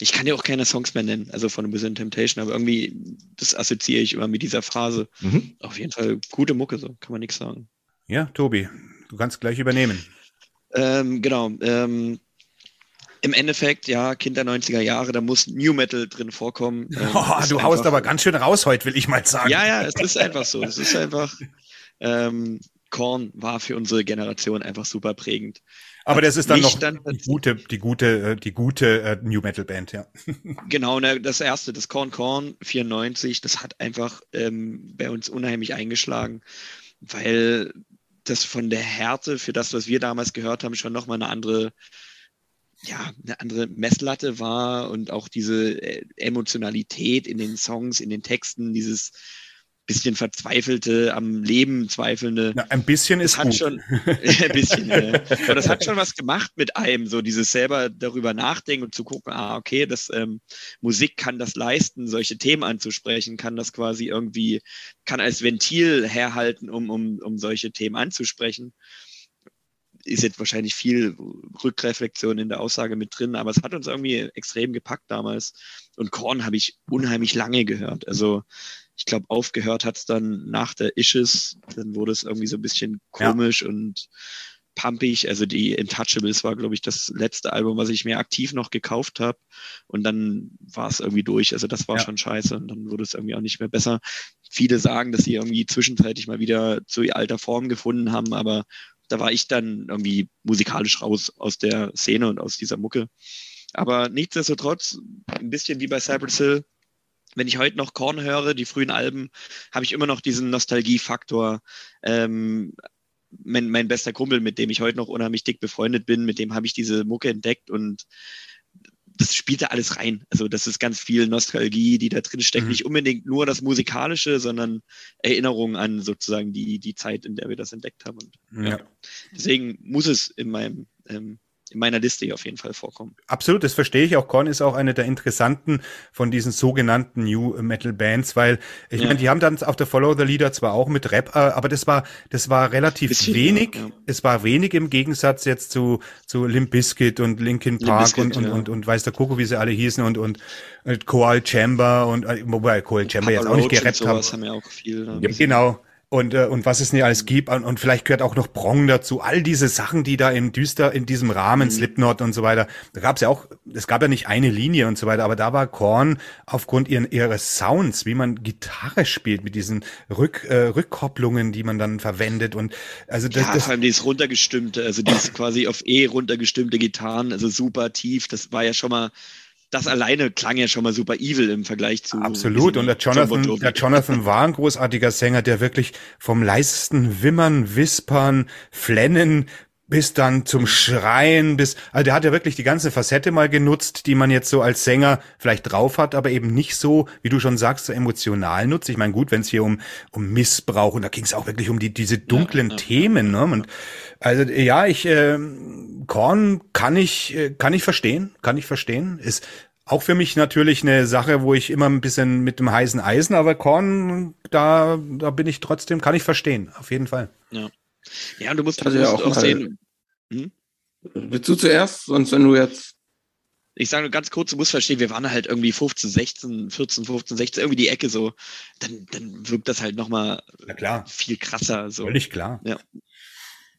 ich kann ja auch keine Songs mehr nennen, also von Within Temptation, aber irgendwie, das assoziiere ich immer mit dieser Phase. Mhm. Auf jeden Fall gute Mucke, so kann man nichts sagen. Ja, Tobi, du kannst gleich übernehmen. Ähm, genau. Ähm, Im Endeffekt, ja, Kind der 90er Jahre, da muss New Metal drin vorkommen. *laughs* Ähm, oh, du haust aber ganz schön raus heute, will ich mal sagen. Ja, ja, es ist einfach so. Es ist einfach. Ähm, Korn war für unsere Generation einfach super prägend. Aber das ist dann noch dann die gute, die gute, äh, die gute äh, New Metal Band, ja. *laughs* Genau, ne, das erste, das Korn Korn 94, das hat einfach ähm, bei uns unheimlich eingeschlagen, weil das von der Härte für das, was wir damals gehört haben, schon nochmal eine andere ja, eine andere Messlatte war und auch diese äh, Emotionalität in den Songs, in den Texten, dieses bisschen verzweifelte, am Leben zweifelnde. Na, ein bisschen ist hat gut. schon *laughs* ein bisschen, ja. aber das hat *laughs* schon was gemacht mit einem, so dieses selber darüber nachdenken und zu gucken, ah, okay, das ähm, Musik kann das leisten, solche Themen anzusprechen, kann das quasi irgendwie, kann als Ventil herhalten, um, um, um solche Themen anzusprechen. Ist jetzt wahrscheinlich viel Rückreflexion in der Aussage mit drin, aber es hat uns irgendwie extrem gepackt damals. Und Korn habe ich unheimlich lange gehört. Also ich glaube, aufgehört hat es dann nach der Ishes. Dann wurde es irgendwie so ein bisschen komisch ja. und pumpig. Also die Intouchables war, glaube ich, das letzte Album, was ich mir aktiv noch gekauft habe. Und dann war es irgendwie durch. Also das war ja. schon scheiße. Und dann wurde es irgendwie auch nicht mehr besser. Viele sagen, dass sie irgendwie zwischenzeitlich mal wieder zu alter Form gefunden haben, aber da war ich dann irgendwie musikalisch raus aus der Szene und aus dieser Mucke. Aber nichtsdestotrotz, ein bisschen wie bei Cypress Hill, wenn ich heute noch Korn höre, die frühen Alben, habe ich immer noch diesen Nostalgiefaktor. Ähm, mein, mein bester Kumpel, mit dem ich heute noch unheimlich dick befreundet bin, mit dem habe ich diese Mucke entdeckt und das spielt da alles rein. Also das ist ganz viel Nostalgie, die da drin steckt. Mhm. Nicht unbedingt nur das Musikalische, sondern Erinnerungen an sozusagen die, die Zeit, in der wir das entdeckt haben. Und, ja. Ja. Deswegen muss es in meinem ähm, in meiner Liste hier auf jeden Fall vorkommen. Absolut, das verstehe ich. Auch Korn ist auch eine der interessanten von diesen sogenannten New Metal Bands, weil ich ja. meine, die haben dann auf der Follow the Leader zwar auch mit Rap, äh, aber das war das war relativ Bisschen, wenig. Ja. Es war wenig im Gegensatz jetzt zu zu Limp Bizkit und Linkin Park Bizkit, und, und, ja. und, und weiß der Koko, wie sie alle hießen und und, und Coal Chamber und äh, wobei Coal Chamber jetzt auch nicht gerappt haben. haben ja auch viel. Ne? Genau und, äh, und was es nicht alles gibt. Und, und vielleicht gehört auch noch Prong dazu. All diese Sachen, die da im Düster, in diesem Rahmen, mhm. Slipknot und so weiter, da gab es ja auch, es gab ja nicht eine Linie und so weiter, aber da war Korn aufgrund ihren, ihres Sounds, wie man Gitarre spielt, mit diesen Rück, äh, Rückkopplungen, die man dann verwendet. Und also das, ja, das vor allem dieses runtergestimmte, also dieses quasi auf E runtergestimmte Gitarren, also super tief, das war ja schon mal das alleine klang ja schon mal super evil im Vergleich zu. Absolut. Und der Jonathan, der Jonathan war ein großartiger Sänger, der wirklich vom leisesten Wimmern, Wispern, Flennen bis dann zum Schreien, bis, also der hat ja wirklich die ganze Facette mal genutzt, die man jetzt so als Sänger vielleicht drauf hat, aber eben nicht so, wie du schon sagst, so emotional nutzt. Ich meine, gut, wenn es hier um, um Missbrauch und da ging es auch wirklich um die, diese dunklen ja, ja. Themen, ne? Und also ja, ich, äh, Korn kann ich, äh, kann ich verstehen, kann ich verstehen. Ist auch für mich natürlich eine Sache, wo ich immer ein bisschen mit dem heißen Eisen, aber Korn, da, da bin ich trotzdem, kann ich verstehen, auf jeden Fall. Ja. Ja, und du musst, also ja auch, auch sehen. Hm? Willst du zuerst, sonst wenn du jetzt. Ich sage nur ganz kurz, du musst verstehen, wir waren halt irgendwie 15, 16, 14, 15, 16, irgendwie die Ecke so. Dann, dann wirkt das halt nochmal viel krasser. So. Völlig klar. Ja.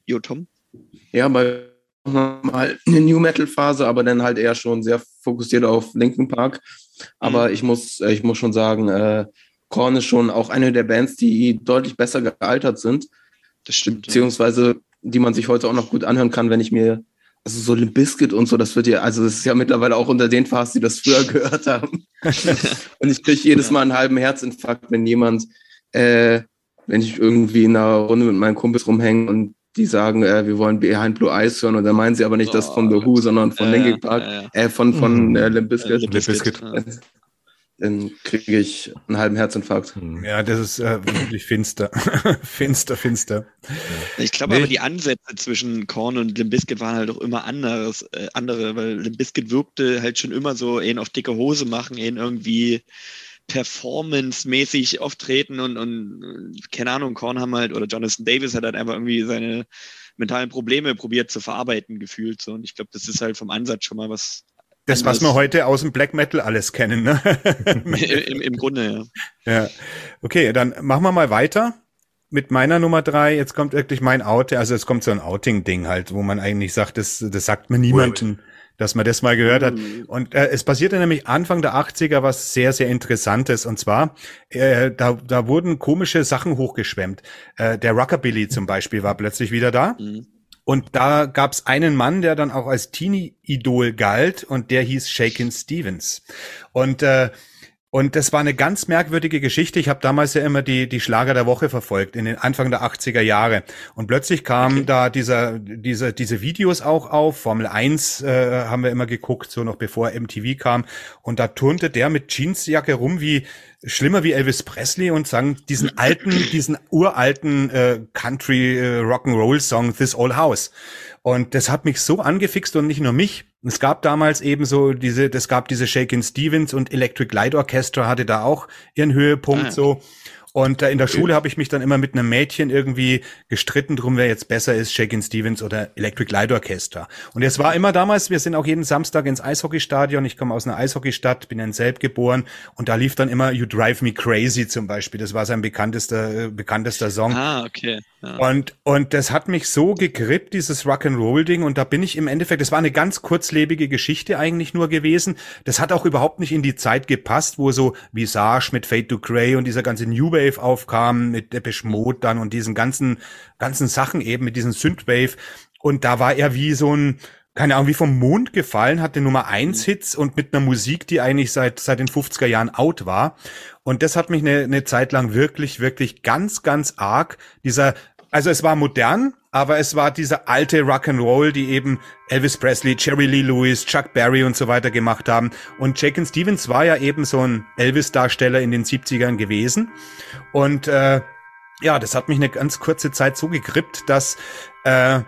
Jo, Tom? Ja, bei mal eine New Metal Phase, aber dann halt eher schon sehr fokussiert auf Linkin Park. Aber mhm. ich muss, ich muss schon sagen, äh, Korn ist schon auch eine der Bands, die deutlich besser gealtert sind. Das stimmt. Beziehungsweise, die man sich heute auch noch gut anhören kann, wenn ich mir, also so Limp Bizkit und so, das wird ja, also das ist ja mittlerweile auch unter den Fast, die das früher *laughs* gehört haben. *laughs* und ich kriege jedes Mal einen halben Herzinfarkt, wenn jemand, äh, wenn ich irgendwie in einer Runde mit meinen Kumpels rumhänge und die sagen, äh, wir wollen Behind Blue Eyes hören und dann meinen sie aber nicht oh, das von The Who, sondern von äh, Linkin Park, äh, von, von mhm. äh, Limp Bizkit. Limp Bizkit. Dann kriege ich einen halben Herzinfarkt. Mhm. Ja, das ist äh, wirklich finster. *laughs* finster, finster. Ich glaube nee. aber, die Ansätze zwischen Korn und Limp Bizkit waren halt auch immer anderes, äh, andere, weil Limp Bizkit wirkte halt schon immer so, ihn auf dicke Hose machen, ihn irgendwie performance-mäßig auftreten und, und keine Ahnung, Korn haben halt, oder Jonathan Davis hat halt einfach irgendwie seine mentalen Probleme probiert zu verarbeiten, gefühlt. So. Und ich glaube, das ist halt vom Ansatz schon mal was. Das, anderes. was wir heute aus dem Black Metal alles kennen, ne? *laughs* Im, Im Grunde, ja. Ja. Okay, dann machen wir mal weiter mit meiner Nummer drei. Jetzt kommt wirklich mein Outing, also es kommt so ein Outing-Ding halt, wo man eigentlich sagt, das, das sagt mir niemanden dass man das mal gehört hat. Mhm. Und äh, es passierte nämlich Anfang der 80er was sehr, sehr Interessantes. Und zwar, äh, da, da wurden komische Sachen hochgeschwemmt. Äh, der Rockabilly zum Beispiel war plötzlich wieder da. Mhm. Und da gab es einen Mann, der dann auch als Teenie-Idol galt und der hieß Shakin Stevens. Und äh, Und das war eine ganz merkwürdige Geschichte. Ich habe damals ja immer die, die Schlager der Woche verfolgt, in den Anfang der 80er Jahre. Und plötzlich kamen okay. da dieser, diese, diese Videos auch auf. Formel 1 äh, haben wir immer geguckt, so noch bevor MTV kam. Und da turnte der mit Jeansjacke rum wie schlimmer wie Elvis Presley und sang diesen alten, diesen uralten äh, Country äh, Rock'n'Roll Song This Old House. Und das hat mich so angefixt und nicht nur mich. Es gab damals eben so diese, das gab diese Shakin' Stevens und Electric Light Orchestra hatte da auch ihren Höhepunkt ah. so. Und äh, in der Schule habe ich mich dann immer mit einem Mädchen irgendwie gestritten drum, wer jetzt besser ist, Shakin' Stevens oder Electric Light Orchestra. Und es war immer damals, wir sind auch jeden Samstag ins Eishockeystadion. Ich komme aus einer Eishockeystadt, bin in Selb geboren und da lief dann immer You Drive Me Crazy zum Beispiel. Das war sein bekanntester, äh, bekanntester Song. Ah, okay. Ja. Und, und das hat mich so gegrippt, dieses Rock'n'Roll-Ding. Und da bin ich im Endeffekt, das war eine ganz kurzlebige Geschichte eigentlich nur gewesen. Das hat auch überhaupt nicht in die Zeit gepasst, wo so Visage mit Fade to Grey und dieser ganze New Wave Synthwave aufkam, mit Depeche Mode dann und diesen ganzen, ganzen Sachen eben, mit diesem Synthwave. Und da war er wie so ein, keine Ahnung, wie vom Mond gefallen, hatte Nummer eins Hits und mit einer Musik, die eigentlich seit, seit den 50er Jahren out war. Und das hat mich eine, eine Zeit lang wirklich, wirklich ganz, ganz arg, dieser, also es war modern, aber es war dieser alte Rock'n'Roll, die eben Elvis Presley, Jerry Lee Lewis, Chuck Berry und so weiter gemacht haben. Und Jake Stevens war ja eben so ein Elvis-Darsteller in den 70ern gewesen. Und äh, ja, das hat mich eine ganz kurze Zeit so gegrippt, dass äh,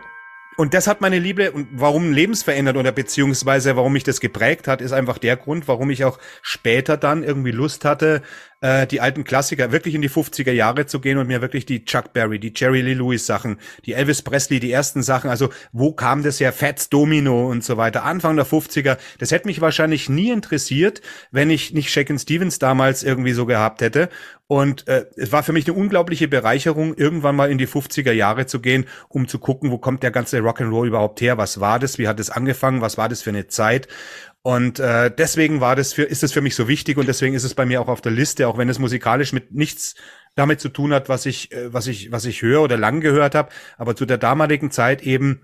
und das hat meine Liebe und warum lebensverändert oder beziehungsweise warum mich das geprägt hat, ist einfach der Grund, warum ich auch später dann irgendwie Lust hatte, äh, die alten Klassiker wirklich in die 50er Jahre zu gehen und mir wirklich die Chuck Berry, die Jerry Lee Lewis Sachen, die Elvis Presley, die ersten Sachen, also wo kam das her, Fats Domino und so weiter, Anfang der 50er, das hätte mich wahrscheinlich nie interessiert, wenn ich nicht Shakin' Stevens damals irgendwie so gehabt hätte. Und äh, es war für mich eine unglaubliche Bereicherung, irgendwann mal in die 50er Jahre zu gehen, um zu gucken, wo kommt der ganze Rock'n'Roll überhaupt her, was war das, wie hat es angefangen, was war das für eine Zeit und äh, deswegen war das für, ist es für mich so wichtig und deswegen ist es bei mir auch auf der Liste, auch wenn es musikalisch mit nichts damit zu tun hat, was ich, äh, was ich, was ich höre oder lang gehört habe, aber zu der damaligen Zeit eben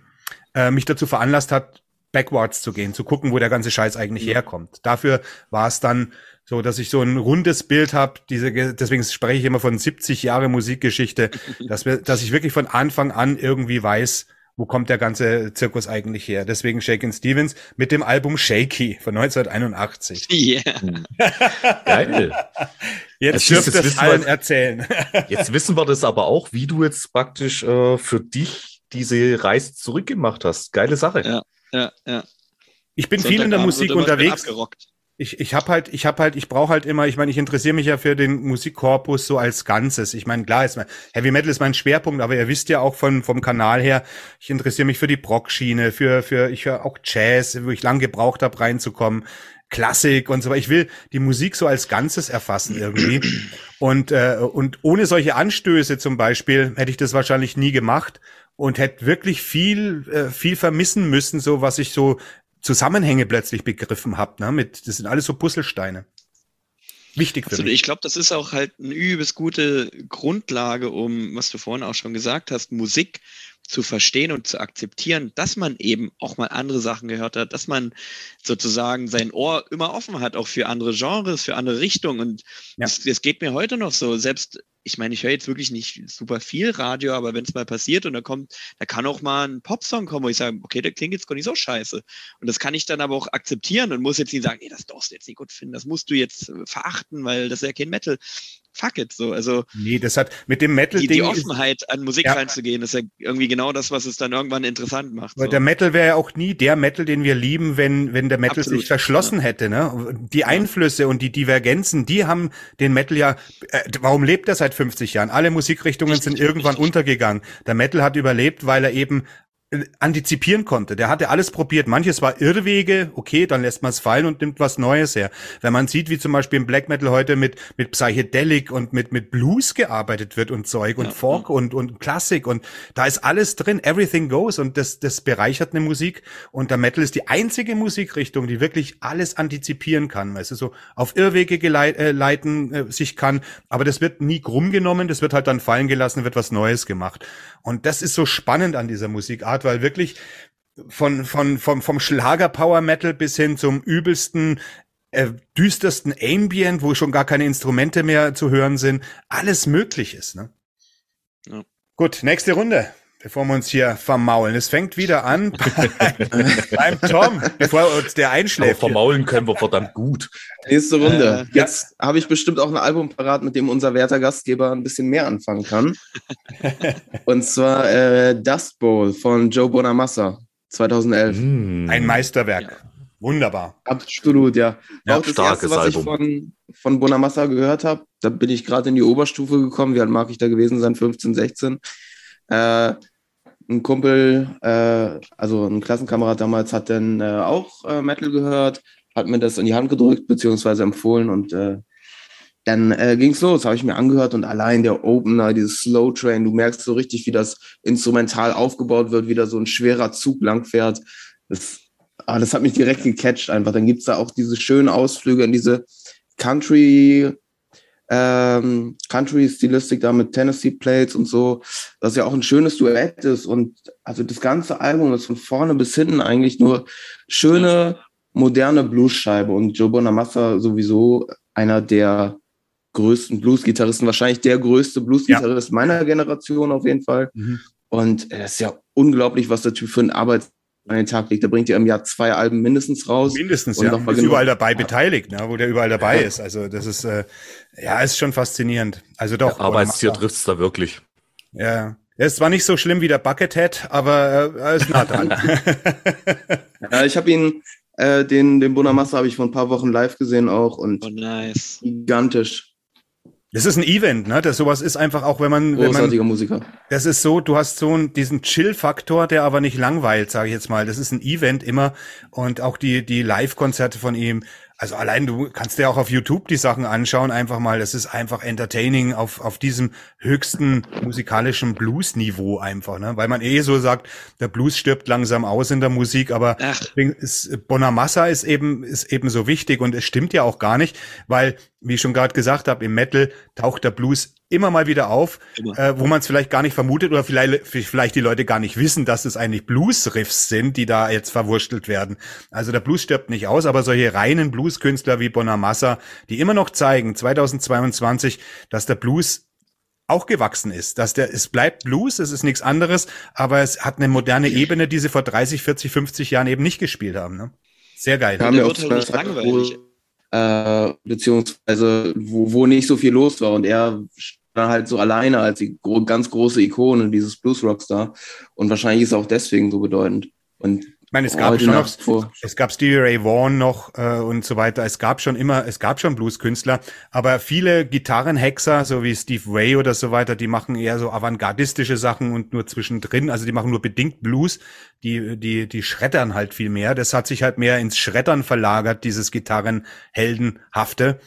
äh, mich dazu veranlasst hat, backwards zu gehen, zu gucken, wo der ganze Scheiß eigentlich ja. herkommt. Dafür war es dann so, dass ich so ein rundes Bild habe. Diese, deswegen spreche ich immer von 70 Jahre Musikgeschichte, dass wir, dass ich wirklich von Anfang an irgendwie weiß, wo kommt der ganze Zirkus eigentlich her? Deswegen Shakin' Stevens mit dem Album Shaky von 1981. Yeah. Geil. *laughs* Jetzt dürft es allen wir, erzählen. *laughs* jetzt wissen wir das aber auch, wie du jetzt praktisch äh, für dich diese Reise zurückgemacht hast. Geile Sache. Ja, ja, ja. Ich bin viel in der Musik unterwegs. Abgerockt ich, ich habe halt, ich habe halt, ich brauche halt immer, ich meine, ich interessiere mich ja für den Musikkorpus so als Ganzes. Ich meine, klar ist mein, Heavy Metal ist mein Schwerpunkt, aber ihr wisst ja auch von vom Kanal her, ich interessiere mich für die Brock-Schiene, für für ich höre auch Jazz, wo ich lang gebraucht habe reinzukommen, Klassik und so weiter. Ich will die Musik so als Ganzes erfassen irgendwie. Und äh, und ohne solche Anstöße zum Beispiel hätte ich das wahrscheinlich nie gemacht und hätte wirklich viel äh, viel vermissen müssen, so was ich so Zusammenhänge plötzlich begriffen habt. Ne? Mit, das sind alles so Puzzlesteine. Wichtig für Absolut. mich. Ich glaube, das ist auch halt eine übelst gute Grundlage, um, was du vorhin auch schon gesagt hast, Musik zu verstehen und zu akzeptieren, dass man eben auch mal andere Sachen gehört hat, dass man sozusagen sein Ohr immer offen hat, auch für andere Genres, für andere Richtungen. Und ja. das, geht mir heute noch so. Selbst ich meine, ich höre jetzt wirklich nicht super viel Radio, aber wenn es mal passiert und da kommt, da kann auch mal ein Popsong kommen, wo ich sage, okay, der klingt jetzt gar nicht so scheiße. Und das kann ich dann aber auch akzeptieren und muss jetzt nicht sagen, nee, das darfst du jetzt nicht gut finden, das musst du jetzt äh, verachten, weil das ist ja kein Metal fuck it, so, also. Nee, das hat mit dem Metal Die, die Offenheit an Musik ja. reinzugehen, ist ja irgendwie genau das, was es dann irgendwann interessant macht. Weil so. der Metal wäre ja auch nie der Metal, den wir lieben, wenn, wenn der Metal Absolut, sich verschlossen ja. hätte, ne? Die Einflüsse und die Divergenzen, die haben den Metal ja, äh, warum lebt er seit 50 Jahren? Alle Musikrichtungen richtig, sind irgendwann richtig. untergegangen. Der Metal hat überlebt, weil er eben antizipieren konnte. Der hatte alles probiert. Manches war Irrwege, okay, dann lässt man es fallen und nimmt was Neues her. Wenn man sieht, wie zum Beispiel im Black Metal heute mit, mit Psychedelic und mit, mit Blues gearbeitet wird und Zeug und ja. Folk und, und Klassik und da ist alles drin, everything goes und das, das bereichert eine Musik und der Metal ist die einzige Musikrichtung, die wirklich alles antizipieren kann, weißt du, so auf Irrwege geleit, äh, leiten äh, sich kann, aber das wird nie krumm genommen, das wird halt dann fallen gelassen, wird was Neues gemacht. Und das ist so spannend an dieser Musikart, weil wirklich von, von, vom, vom Schlager Power Metal bis hin zum übelsten äh, düstersten Ambient, wo schon gar keine Instrumente mehr zu hören sind. Alles möglich ist. Ne? Ja. Gut, nächste Runde bevor wir uns hier vermaulen. Es fängt wieder an *laughs* beim Tom, bevor uns der einschläft. Aber vermaulen können wir verdammt gut. Nächste Runde. Äh, Jetzt ja. habe ich bestimmt auch ein Album parat, mit dem unser werter Gastgeber ein bisschen mehr anfangen kann. *laughs* Und zwar äh, Dust Bowl von Joe Bonamassa 2011. Mm. Ein Meisterwerk. Ja. Wunderbar. Absolut, ja. Ja, auch das erste, was Album. ich von, von Bonamassa gehört habe. Da bin ich gerade in die Oberstufe gekommen. Wie alt mag ich da gewesen sein? 15, 16. Äh, ein Kumpel, äh, also ein Klassenkamerad damals, hat dann äh, auch äh, Metal gehört, hat mir das in die Hand gedrückt, beziehungsweise empfohlen und äh, dann äh, ging's los, habe ich mir angehört und allein der Opener, dieses Slow Train, du merkst so richtig, wie das instrumental aufgebaut wird, wie da so ein schwerer Zug langfährt. Das, ah, das hat mich direkt gecatcht einfach. Dann gibt's da auch diese schönen Ausflüge in diese Country ähm, Country-Stilistik da mit Tennessee Plates und so, das ja auch ein schönes Duett ist. Und also das ganze Album ist von vorne bis hinten eigentlich nur schöne, moderne Blues-Scheibe. Und Joe Bonamassa sowieso einer der größten Blues-Gitarristen, wahrscheinlich der größte Blues-Gitarrist ja. meiner Generation auf jeden Fall. Mhm. Und es ist ja unglaublich, was der Typ für ein Arbeits an den Tag legt. Da bringt er im Jahr zwei Alben mindestens raus. Mindestens, und ja. Ist überall dabei beteiligt, ne, wo der überall dabei ja. ist. Also das ist, äh, ja, ist schon faszinierend. Also doch. Der Arbeitstier trifft's da wirklich. Ja. Er ist zwar nicht so schlimm wie der Buckethead, aber äh, er ist nah dran. *laughs* *laughs* ja, ich habe ihn, äh, den, den Bonamassa habe ich vor ein paar Wochen live gesehen auch und oh, nice. gigantisch. Das ist ein Event, ne? Das sowas ist einfach auch, wenn man, Großartiger wenn man, Musiker. Das ist so, du hast so einen, diesen Chill-Faktor, der aber nicht langweilt, sage ich jetzt mal. Das ist ein Event immer und auch die die Live-Konzerte von ihm. Also allein du kannst dir auch auf YouTube die Sachen anschauen, einfach mal. Das ist einfach entertaining auf, auf diesem höchsten musikalischen Blues-Niveau einfach, ne? Weil man eh so sagt, der Blues stirbt langsam aus in der Musik, aber ist, Bonamassa ist eben, ist eben so wichtig und es stimmt ja auch gar nicht, weil, wie ich schon gerade gesagt habe, im Metal taucht der Blues immer mal wieder auf, äh, wo man es vielleicht gar nicht vermutet oder vielleicht, vielleicht die Leute gar nicht wissen, dass es eigentlich Blues-Riffs sind, die da jetzt verwurstelt werden. Also der Blues stirbt nicht aus, aber solche reinen Blues-Künstler wie Bonamassa, die immer noch zeigen, 2022, dass der Blues auch gewachsen ist, dass der, es bleibt Blues, es ist nichts anderes, aber es hat eine moderne Ebene, die sie vor 30, 40, 50 Jahren eben nicht gespielt haben. Ne? Sehr geil. Haben ja auch halt langweilig. Äh, beziehungsweise wo, wo nicht so viel los war und er dann halt so alleine als die ganz große Ikone dieses Blues Rockstar. Und wahrscheinlich ist er auch deswegen so bedeutend. Und ich meine, es gab schon noch, vor. es gab Stevie Ray Vaughan noch äh, und so weiter. Es gab schon immer, es gab schon Blueskünstler, aber viele Gitarrenhexer, so wie Steve Ray oder so weiter, die machen eher so avantgardistische Sachen und nur zwischendrin, also die machen nur bedingt Blues, die die die schreddern halt viel mehr. Das hat sich halt mehr ins Schreddern verlagert, dieses Gitarrenheldenhafte.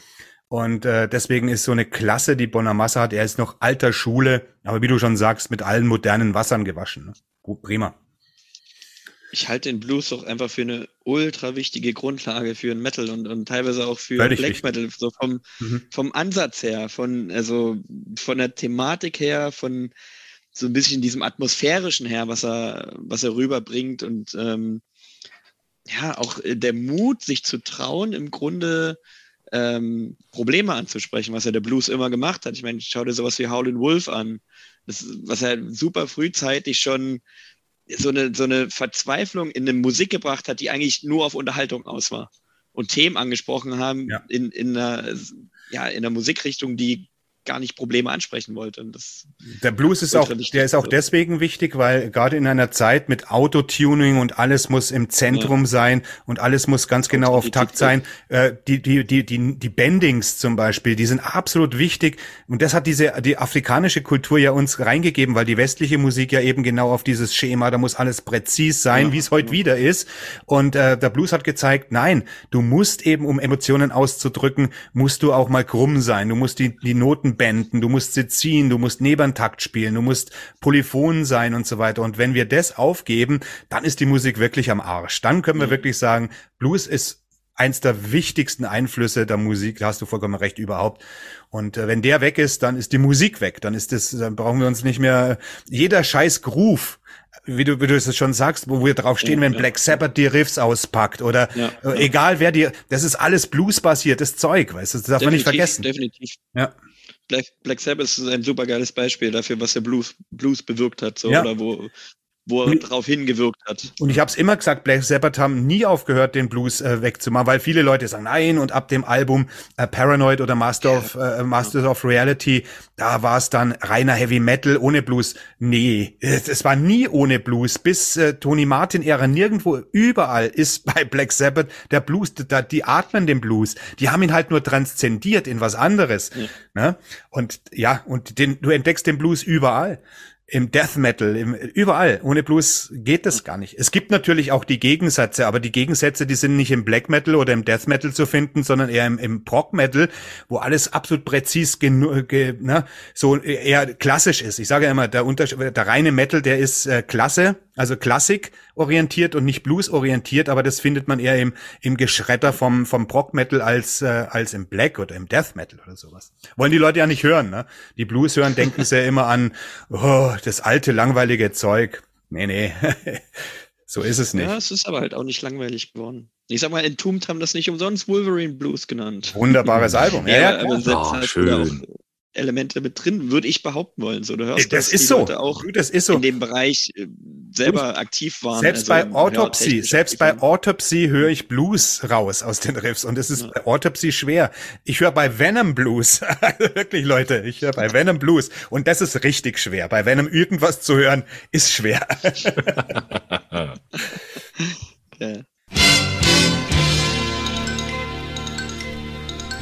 Und äh, deswegen ist so eine Klasse, die Bonamassa hat, er ist noch alter Schule, aber wie du schon sagst, mit allen modernen Wassern gewaschen. Ne? Prima. Ich halte den Blues doch einfach für eine ultra wichtige Grundlage für ein Metal und, und teilweise auch für Völlig Black richtig. Metal, so vom, mhm. vom Ansatz her, von, also von der Thematik her, von so ein bisschen diesem atmosphärischen her, was er, was er rüberbringt und ähm, ja, auch der Mut, sich zu trauen, im Grunde ähm, Probleme anzusprechen, was ja der Blues immer gemacht hat. Ich meine, schau dir sowas wie Howlin' Wolf an, das, was er super frühzeitig schon so eine, so eine Verzweiflung in eine Musik gebracht hat, die eigentlich nur auf Unterhaltung aus war und Themen angesprochen haben ja. in, in, einer, ja, in einer Musikrichtung, die gar nicht Probleme ansprechen wollte. Der Blues ist auch, der ist auch deswegen wichtig, weil gerade in einer Zeit mit Autotuning und alles muss im Zentrum ja. sein und alles muss ganz genau auf Takt sein. Äh, die, die, die, die, die Bendings zum Beispiel, die sind absolut wichtig. Und das hat diese, die afrikanische Kultur ja uns reingegeben, weil die westliche Musik ja eben genau auf dieses Schema, da muss alles präzis sein, ja, wie es heute ja. wieder ist. Und äh, der Blues hat gezeigt, nein, du musst eben, um Emotionen auszudrücken, musst du auch mal krumm sein. Du musst die, die Noten benden, du musst sie ziehen, du musst Nebentakt spielen, du musst polyphon sein und so weiter. Und wenn wir das aufgeben, dann ist die Musik wirklich am Arsch. Dann können wir mhm. wirklich sagen, Blues ist eins der wichtigsten Einflüsse der Musik, da hast du vollkommen recht überhaupt. Und äh, wenn der weg ist, dann ist die Musik weg. Dann ist das, dann brauchen wir uns nicht mehr jeder scheiß Groove wie du, wie du es schon sagst, wo wir drauf stehen, wenn Black Sabbath die Riffs auspackt oder äh, egal wer die, das ist alles Blues-basiertes Zeug, weißt du, das darf definitiv, man nicht vergessen. Definitiv. Ja. Black, Black Sabbath ist ein super geiles Beispiel dafür, was der Blues, Blues bewirkt hat, so, ja. oder wo, wo er darauf hingewirkt hat. Und ich habe es immer gesagt, Black Sabbath haben nie aufgehört, den Blues äh, wegzumachen, weil viele Leute sagen, nein, und ab dem Album äh, Paranoid oder Master ja. of, äh, Masters ja. of Reality, da war es dann reiner Heavy Metal ohne Blues. Nee, es war nie ohne Blues, bis äh, Tony Martin-Ära nirgendwo, überall ist bei Black Sabbath der Blues, da, die atmen den Blues. Die haben ihn halt nur transzendiert in was anderes. Ja. Ne? Und ja, und den, du entdeckst den Blues überall im Death Metal, im, überall. Ohne Blues geht das gar nicht. Es gibt natürlich auch die Gegensätze, aber die Gegensätze, die sind nicht im Black Metal oder im Death Metal zu finden, sondern eher im, im Prog Metal, wo alles absolut präzis genug, ge, ne, so eher klassisch ist. Ich sage ja immer, der Unterschied, der reine Metal, der ist äh, Klasse, also Klassik orientiert und nicht Blues orientiert, aber das findet man eher im, im Geschredder vom, vom Prog Metal als, äh, als im Black oder im Death Metal oder sowas. Wollen die Leute ja nicht hören, ne? Die Blues hören, denken sie ja immer an, oh, das alte, langweilige Zeug. Nee, nee. *laughs* so ist es nicht. Ja, es ist aber halt auch nicht langweilig geworden. Ich sag mal, Entombed haben das nicht umsonst Wolverine Blues genannt. Wunderbares Album. *laughs* Ja, ja, aber oh, halt schön. Elemente mit drin, würde ich behaupten wollen. So, du hörst, das ist so. Leute auch das ist so. in dem Bereich äh, selber aktiv waren. Selbst also, bei Autopsy, selbst bei Autopsy höre ich Blues raus aus den Riffs und es ist ja. bei Autopsy schwer. Ich höre bei Venom Blues, *laughs* wirklich Leute, ich höre bei Venom Blues und das ist richtig schwer. Bei Venom irgendwas zu hören ist schwer. *laughs* okay. *laughs*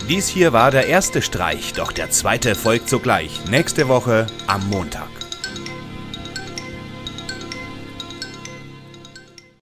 Dies hier war der erste Streich, doch der zweite folgt sogleich, nächste Woche am Montag.